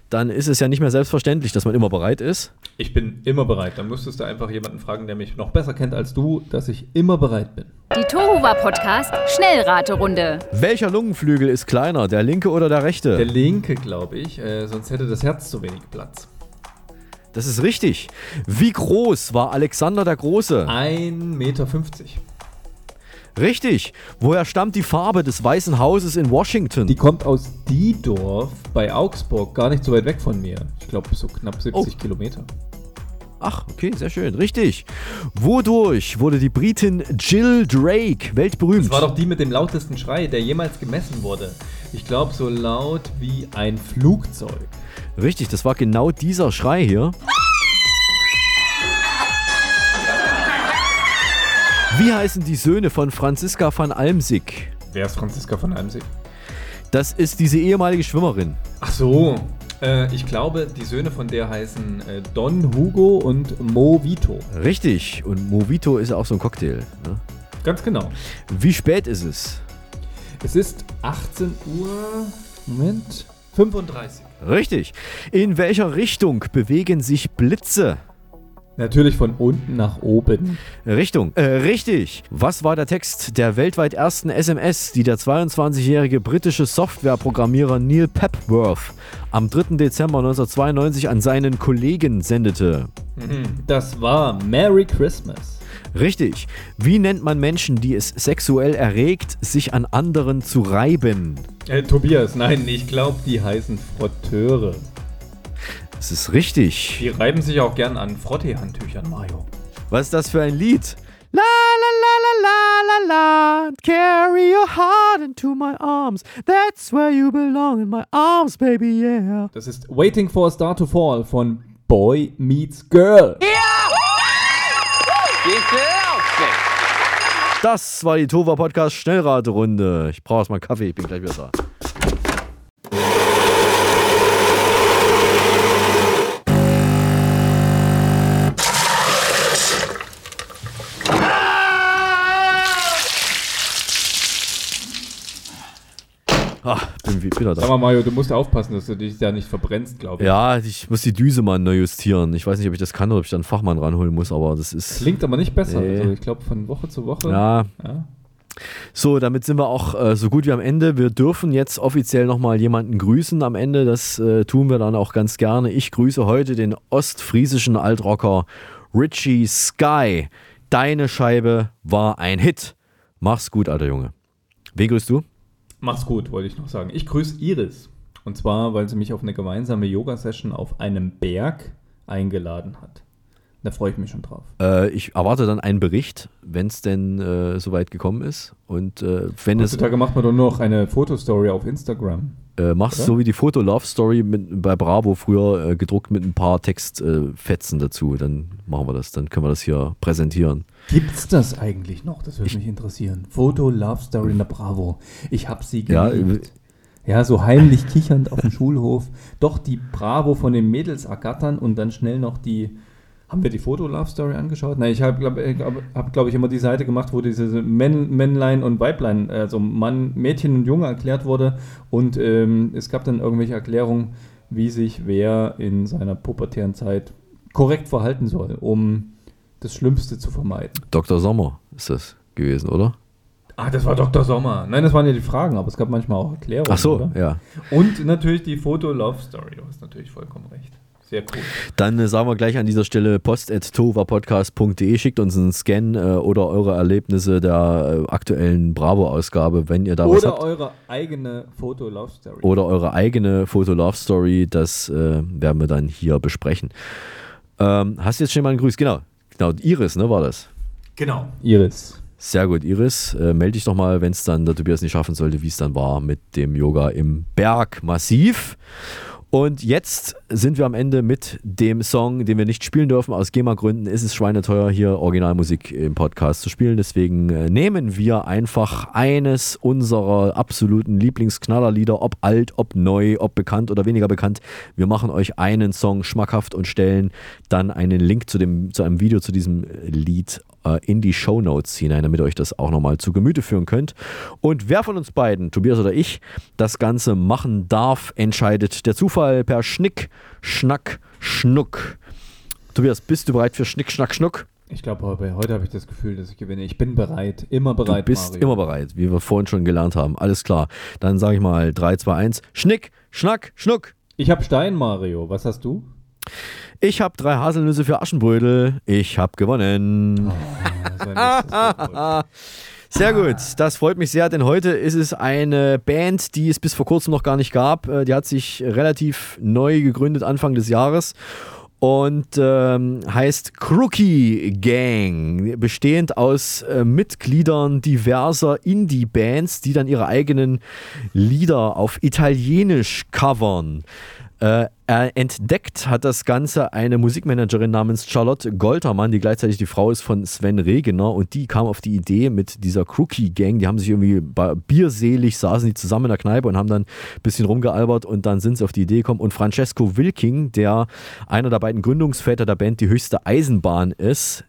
dann ist es ja nicht mehr selbstverständlich, dass man immer bereit ist. Ich bin immer bereit. Dann müsstest du einfach jemanden fragen, der mich noch besser kennt als du, dass ich immer bereit bin. Die Tohuwa Podcast Schnellraterunde. Welcher Lungenflügel ist kleiner, der linke oder der rechte? Der linke, glaube ich, äh, sonst hätte das Herz zu wenig Platz. Das ist richtig. Wie groß war Alexander der Große? 1,50 Meter. Richtig. Woher stammt die Farbe des Weißen Hauses in Washington? Die kommt aus Diedorf bei Augsburg, gar nicht so weit weg von mir. Ich glaube so knapp 70 Oh. Kilometer. Ach, okay, sehr schön. Richtig. Wodurch wurde die Britin Jill Drake weltberühmt? Das war doch die mit dem lautesten Schrei, der jemals gemessen wurde. Ich glaube so laut wie ein Flugzeug. Richtig, das war genau dieser Schrei hier. Wie heißen die Söhne von Franziska van Almsick? Wer ist Franziska von Almsig? Das ist diese ehemalige Schwimmerin. Ach so. Äh, ich glaube, die Söhne von der heißen äh, Don Hugo und Mo Vito. Richtig. Und Movito ist ja auch so ein Cocktail. Ne? Ganz genau. Wie spät ist es? Es ist 18 Uhr. Moment. 35. Richtig. In welcher Richtung bewegen sich Blitze? Natürlich von unten nach oben. Richtung. Äh, richtig. Was war der Text der weltweit ersten SMS, die der 22-jährige britische Softwareprogrammierer Neil Pepworth am 3. Dezember 1992 an seinen Kollegen sendete? Mhm. Das war Merry Christmas. Richtig. Wie nennt man Menschen, die es sexuell erregt, sich an anderen zu reiben? Äh, Tobias, nein, ich glaube, die heißen Frotteure. Das ist richtig. Die reiben sich auch gern an Frottee-Handtüchern, Mario. Was ist das für ein Lied? La la la la la la la Carry your heart into my arms That's where you belong in my arms, baby, yeah Das ist Waiting for a Star to Fall von Boy Meets Girl. Das war die Tova Podcast Schnellraterunde. Ich brauche erstmal Kaffee, ich bin gleich da. Bin wie- wieder Sag da. mal, Mario, du musst aufpassen, dass du dich da nicht verbrennst, glaube ich. Ja, ich muss die Düse mal neu justieren. Ich weiß nicht, ob ich das kann oder ob ich dann einen Fachmann ranholen muss, aber das ist. Klingt aber nicht besser. Nee. Also ich glaube, von Woche zu Woche. Ja. ja. So, damit sind wir auch äh, so gut wie am Ende. Wir dürfen jetzt offiziell nochmal jemanden grüßen am Ende. Das äh, tun wir dann auch ganz gerne. Ich grüße heute den ostfriesischen Altrocker Richie Sky. Deine Scheibe war ein Hit. Mach's gut, alter Junge. Wen grüßt du? Mach's gut, wollte ich noch sagen. Ich grüße Iris. Und zwar, weil sie mich auf eine gemeinsame Yoga-Session auf einem Berg eingeladen hat. Da freue ich mich schon drauf. Äh, ich erwarte dann einen Bericht, wenn es denn äh, soweit gekommen ist. Und äh, wenn es. Heutzutage macht man doch nur noch eine Fotostory auf Instagram. Äh, machst Oder? so wie die Foto-Love-Story mit- bei Bravo früher äh, gedruckt mit ein paar Textfetzen dazu. Dann machen wir das. Dann können wir das hier präsentieren. Gibt's das eigentlich noch? Das würde mich interessieren. Foto Love Story in der Bravo. Ich habe sie Ja, geliebt. Ja, so heimlich kichernd auf dem *laughs* Schulhof. Doch die Bravo von den Mädels ergattern und dann schnell noch die. Haben wir die Foto Love Story angeschaut? Nein, ich habe, glaube hab, glaub ich, immer die Seite gemacht, wo diese Männ, Männlein und Weiblein, also Mann, Mädchen und Junge erklärt wurde. Und ähm, es gab dann irgendwelche Erklärungen, wie sich wer in seiner pubertären Zeit korrekt verhalten soll, um das Schlimmste zu vermeiden. Dr. Sommer ist das gewesen, oder? Ah, das war Dr. Sommer. Nein, das waren ja die Fragen, aber es gab manchmal auch Erklärungen. Ach so, oder? ja. Und natürlich die Foto-Love-Story. Du hast natürlich vollkommen recht. Sehr cool. Dann äh, sagen wir gleich an dieser Stelle post.tovapodcast.de. Schickt uns einen Scan äh, oder eure Erlebnisse der äh, aktuellen Bravo-Ausgabe, wenn ihr da was Oder habt. eure eigene Foto-Love-Story. Oder eure eigene Foto-Love-Story. Das äh, werden wir dann hier besprechen. Ähm, hast du jetzt schon mal einen Grüß? Genau. Genau, Iris, ne, war das? Genau. Iris. Sehr gut, Iris. Äh, melde dich doch mal, wenn es dann der Tobias nicht schaffen sollte, wie es dann war mit dem Yoga im Bergmassiv. Und jetzt sind wir am Ende mit dem Song, den wir nicht spielen dürfen. Aus GEMA-Gründen ist es schweineteuer, hier Originalmusik im Podcast zu spielen. Deswegen äh, nehmen wir einfach eines unserer absoluten Lieblingsknallerlieder, ob alt, ob neu, ob bekannt oder weniger bekannt. Wir machen euch einen Song schmackhaft und stellen dann einen Link zu, dem, zu einem Video zu diesem Lied in die Show Notes hinein, damit ihr euch das auch nochmal zu Gemüte führen könnt. Und wer von uns beiden, Tobias oder ich, das Ganze machen darf, entscheidet der Zufall per Schnick, Schnack, Schnuck. Tobias, bist du bereit für Schnick, Schnack, Schnuck? Ich glaube, heute, heute habe ich das Gefühl, dass ich gewinne. Ich bin bereit. Immer bereit, Du bist Mario. immer bereit, wie wir vorhin schon gelernt haben. Alles klar. Dann sage ich mal 3, 2, 1. Schnick, Schnack, Schnuck. Ich habe Stein, Mario. Was hast du? Ich habe drei Haselnüsse für Aschenbrödel. Ich habe gewonnen. *laughs* Sehr gut, das freut mich sehr, denn heute ist es eine Band, die es bis vor kurzem noch gar nicht gab. Äh, Die hat sich relativ neu gegründet, Anfang des Jahres. Und ähm, heißt Crookie Gang, bestehend aus äh, Mitgliedern diverser Indie-Bands, die dann ihre eigenen Lieder auf Italienisch covern. Äh, entdeckt hat das Ganze eine Musikmanagerin namens Charlotte Goltermann, die gleichzeitig die Frau ist von Sven Regener. Und die kam auf die Idee mit dieser Crookie Gang, die haben sich irgendwie bierselig, saßen die zusammen in der Kneipe und haben dann ein bisschen rumgealbert und dann sind sie auf die Idee gekommen. Und Francesco Wilking, der einer der beiden Gründungsväter der Band Die höchste Eisenbahn ist,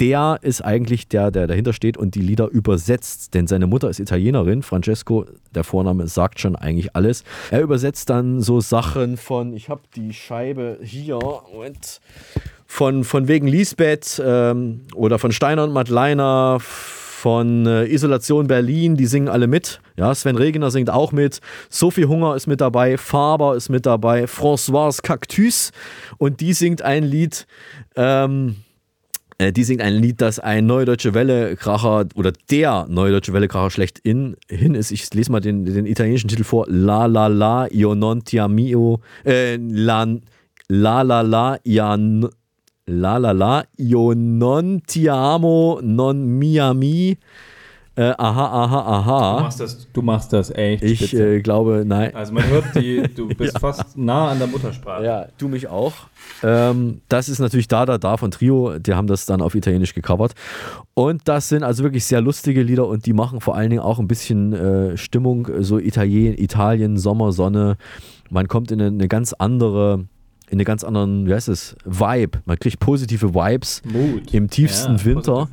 der ist eigentlich der, der dahinter steht und die Lieder übersetzt, denn seine Mutter ist Italienerin. Francesco, der Vorname sagt schon eigentlich alles. Er übersetzt dann so Sachen von, ich habe die Scheibe hier, Moment, von, von wegen Lisbeth ähm, oder von Steiner und Madleiner, von äh, Isolation Berlin, die singen alle mit. Ja, Sven Regener singt auch mit. Sophie Hunger ist mit dabei. Faber ist mit dabei. Françoise Cactus und die singt ein Lied. Ähm, äh, die singt ein Lied, das ein Neue Deutsche Welle-Kracher oder der Neue Deutsche Welle-Kracher schlechthin hin ist. Ich lese mal den, den italienischen Titel vor. La la la, io non ti amo. Äh, la, la la la, ja, n- la la la, io non ti amo, non mi ami. Äh, aha, aha, aha. Du machst das, du machst das echt. Ich äh, glaube, nein. Also man hört, die, du *laughs* bist Ja. fast nah an der Muttersprache. Ja, du mich auch. Ähm, das ist natürlich Da Da Da von Trio. Die haben das dann auf Italienisch gecovert. Und das sind also wirklich sehr lustige Lieder und die machen vor allen Dingen auch ein bisschen äh, Stimmung, so Italien, Italien, Sommer, Sonne. Man kommt in eine, eine ganz andere, in eine ganz anderen, wie heißt es, Vibe. Man kriegt positive Vibes Mut. im tiefsten Ja, Winter.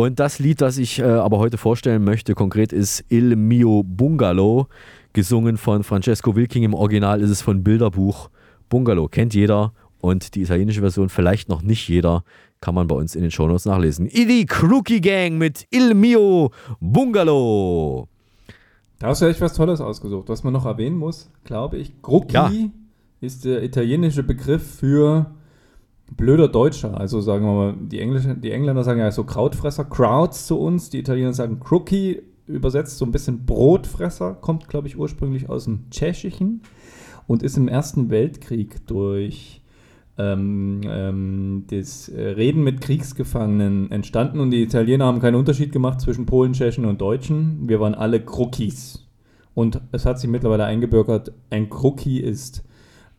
Und das Lied, das ich äh, aber heute vorstellen möchte, konkret ist Il mio Bungalow, gesungen von Francesco Wilking. Im Original ist es von Bilderbuch. Bungalow kennt jeder und die italienische Version vielleicht noch nicht jeder. Kann man bei uns in den Shownotes nachlesen. Die Crookie Gang mit Il mio Bungalow. Da hast du echt was Tolles ausgesucht. Was man noch erwähnen muss, glaube ich, Grucki Ja. ist der italienische Begriff für blöder Deutscher. Also sagen wir mal, die, Englische, die Engländer sagen ja so Krautfresser, Crowds zu uns. Die Italiener sagen Crookie, übersetzt so ein bisschen Brotfresser, kommt, glaube ich, ursprünglich aus dem Tschechischen und ist im Ersten Weltkrieg durch ähm, ähm, das äh, Reden mit Kriegsgefangenen entstanden und die Italiener haben keinen Unterschied gemacht zwischen Polen, Tschechen und Deutschen. Wir waren alle Krokis. Und es hat sich mittlerweile eingebürgert, ein Kroki ist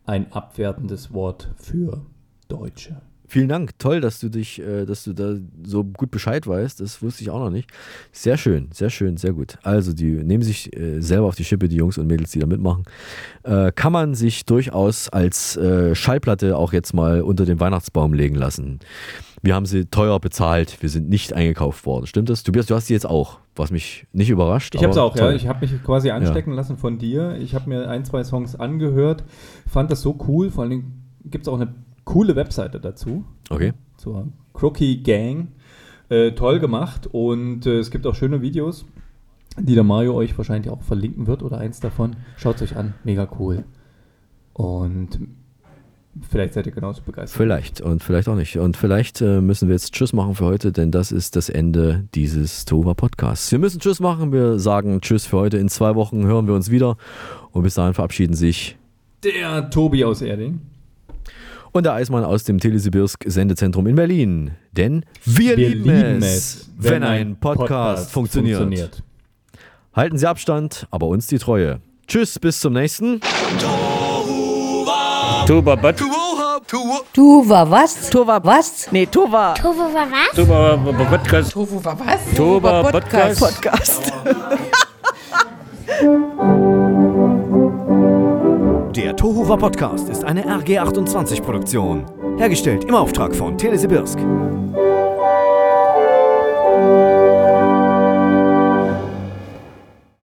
ein abwertendes Wort für Deutsche. Vielen Dank, toll, dass du dich, äh, dass du da so gut Bescheid weißt. Das wusste ich auch noch nicht. Sehr schön, sehr schön, sehr gut. Also die nehmen sich äh, selber auf die Schippe, die Jungs und Mädels, die da mitmachen. Äh, kann man sich durchaus als äh, Schallplatte auch jetzt mal unter den Weihnachtsbaum legen lassen. Wir haben sie teuer bezahlt, wir sind nicht eingekauft worden. Stimmt das? Tobias, du hast sie jetzt auch, was mich nicht überrascht. Ich habe es auch, toll. ja. Ich habe mich quasi anstecken ja. lassen von dir. Ich habe mir ein, zwei Songs angehört, fand das so cool. Vor allen Dingen gibt es auch eine coole Webseite dazu. Okay. Zur Crookie Gang. Äh, toll gemacht und äh, es gibt auch schöne Videos, die der Mario euch wahrscheinlich auch verlinken wird oder eins davon. Schaut es euch an, mega cool. Und vielleicht seid ihr genauso begeistert. Vielleicht und vielleicht auch nicht. Und vielleicht äh, müssen wir jetzt Tschüss machen für heute, denn das ist das Ende dieses Tova Podcasts. Wir müssen Tschüss machen. Wir sagen Tschüss für heute. In zwei Wochen hören wir uns wieder und bis dahin verabschieden sich der Tobi aus Erding und der Eismann aus dem Telesibirsk Sendezentrum in Berlin. Denn wir, wir lieben, lieben, es, wenn ein Podcast, Podcast funktioniert. funktioniert. Halten Sie Abstand, aber uns die Treue. Tschüss, bis zum nächsten. Tuba. Tuva was? Tuva was? Nee, Tuva. Tuva war was? Tuba Podcast. Tuva war was? Tuba Podcast. Podcast. *laughs* Der Tohuwa Podcast ist eine RG28-Produktion. Hergestellt im Auftrag von Telesibirsk.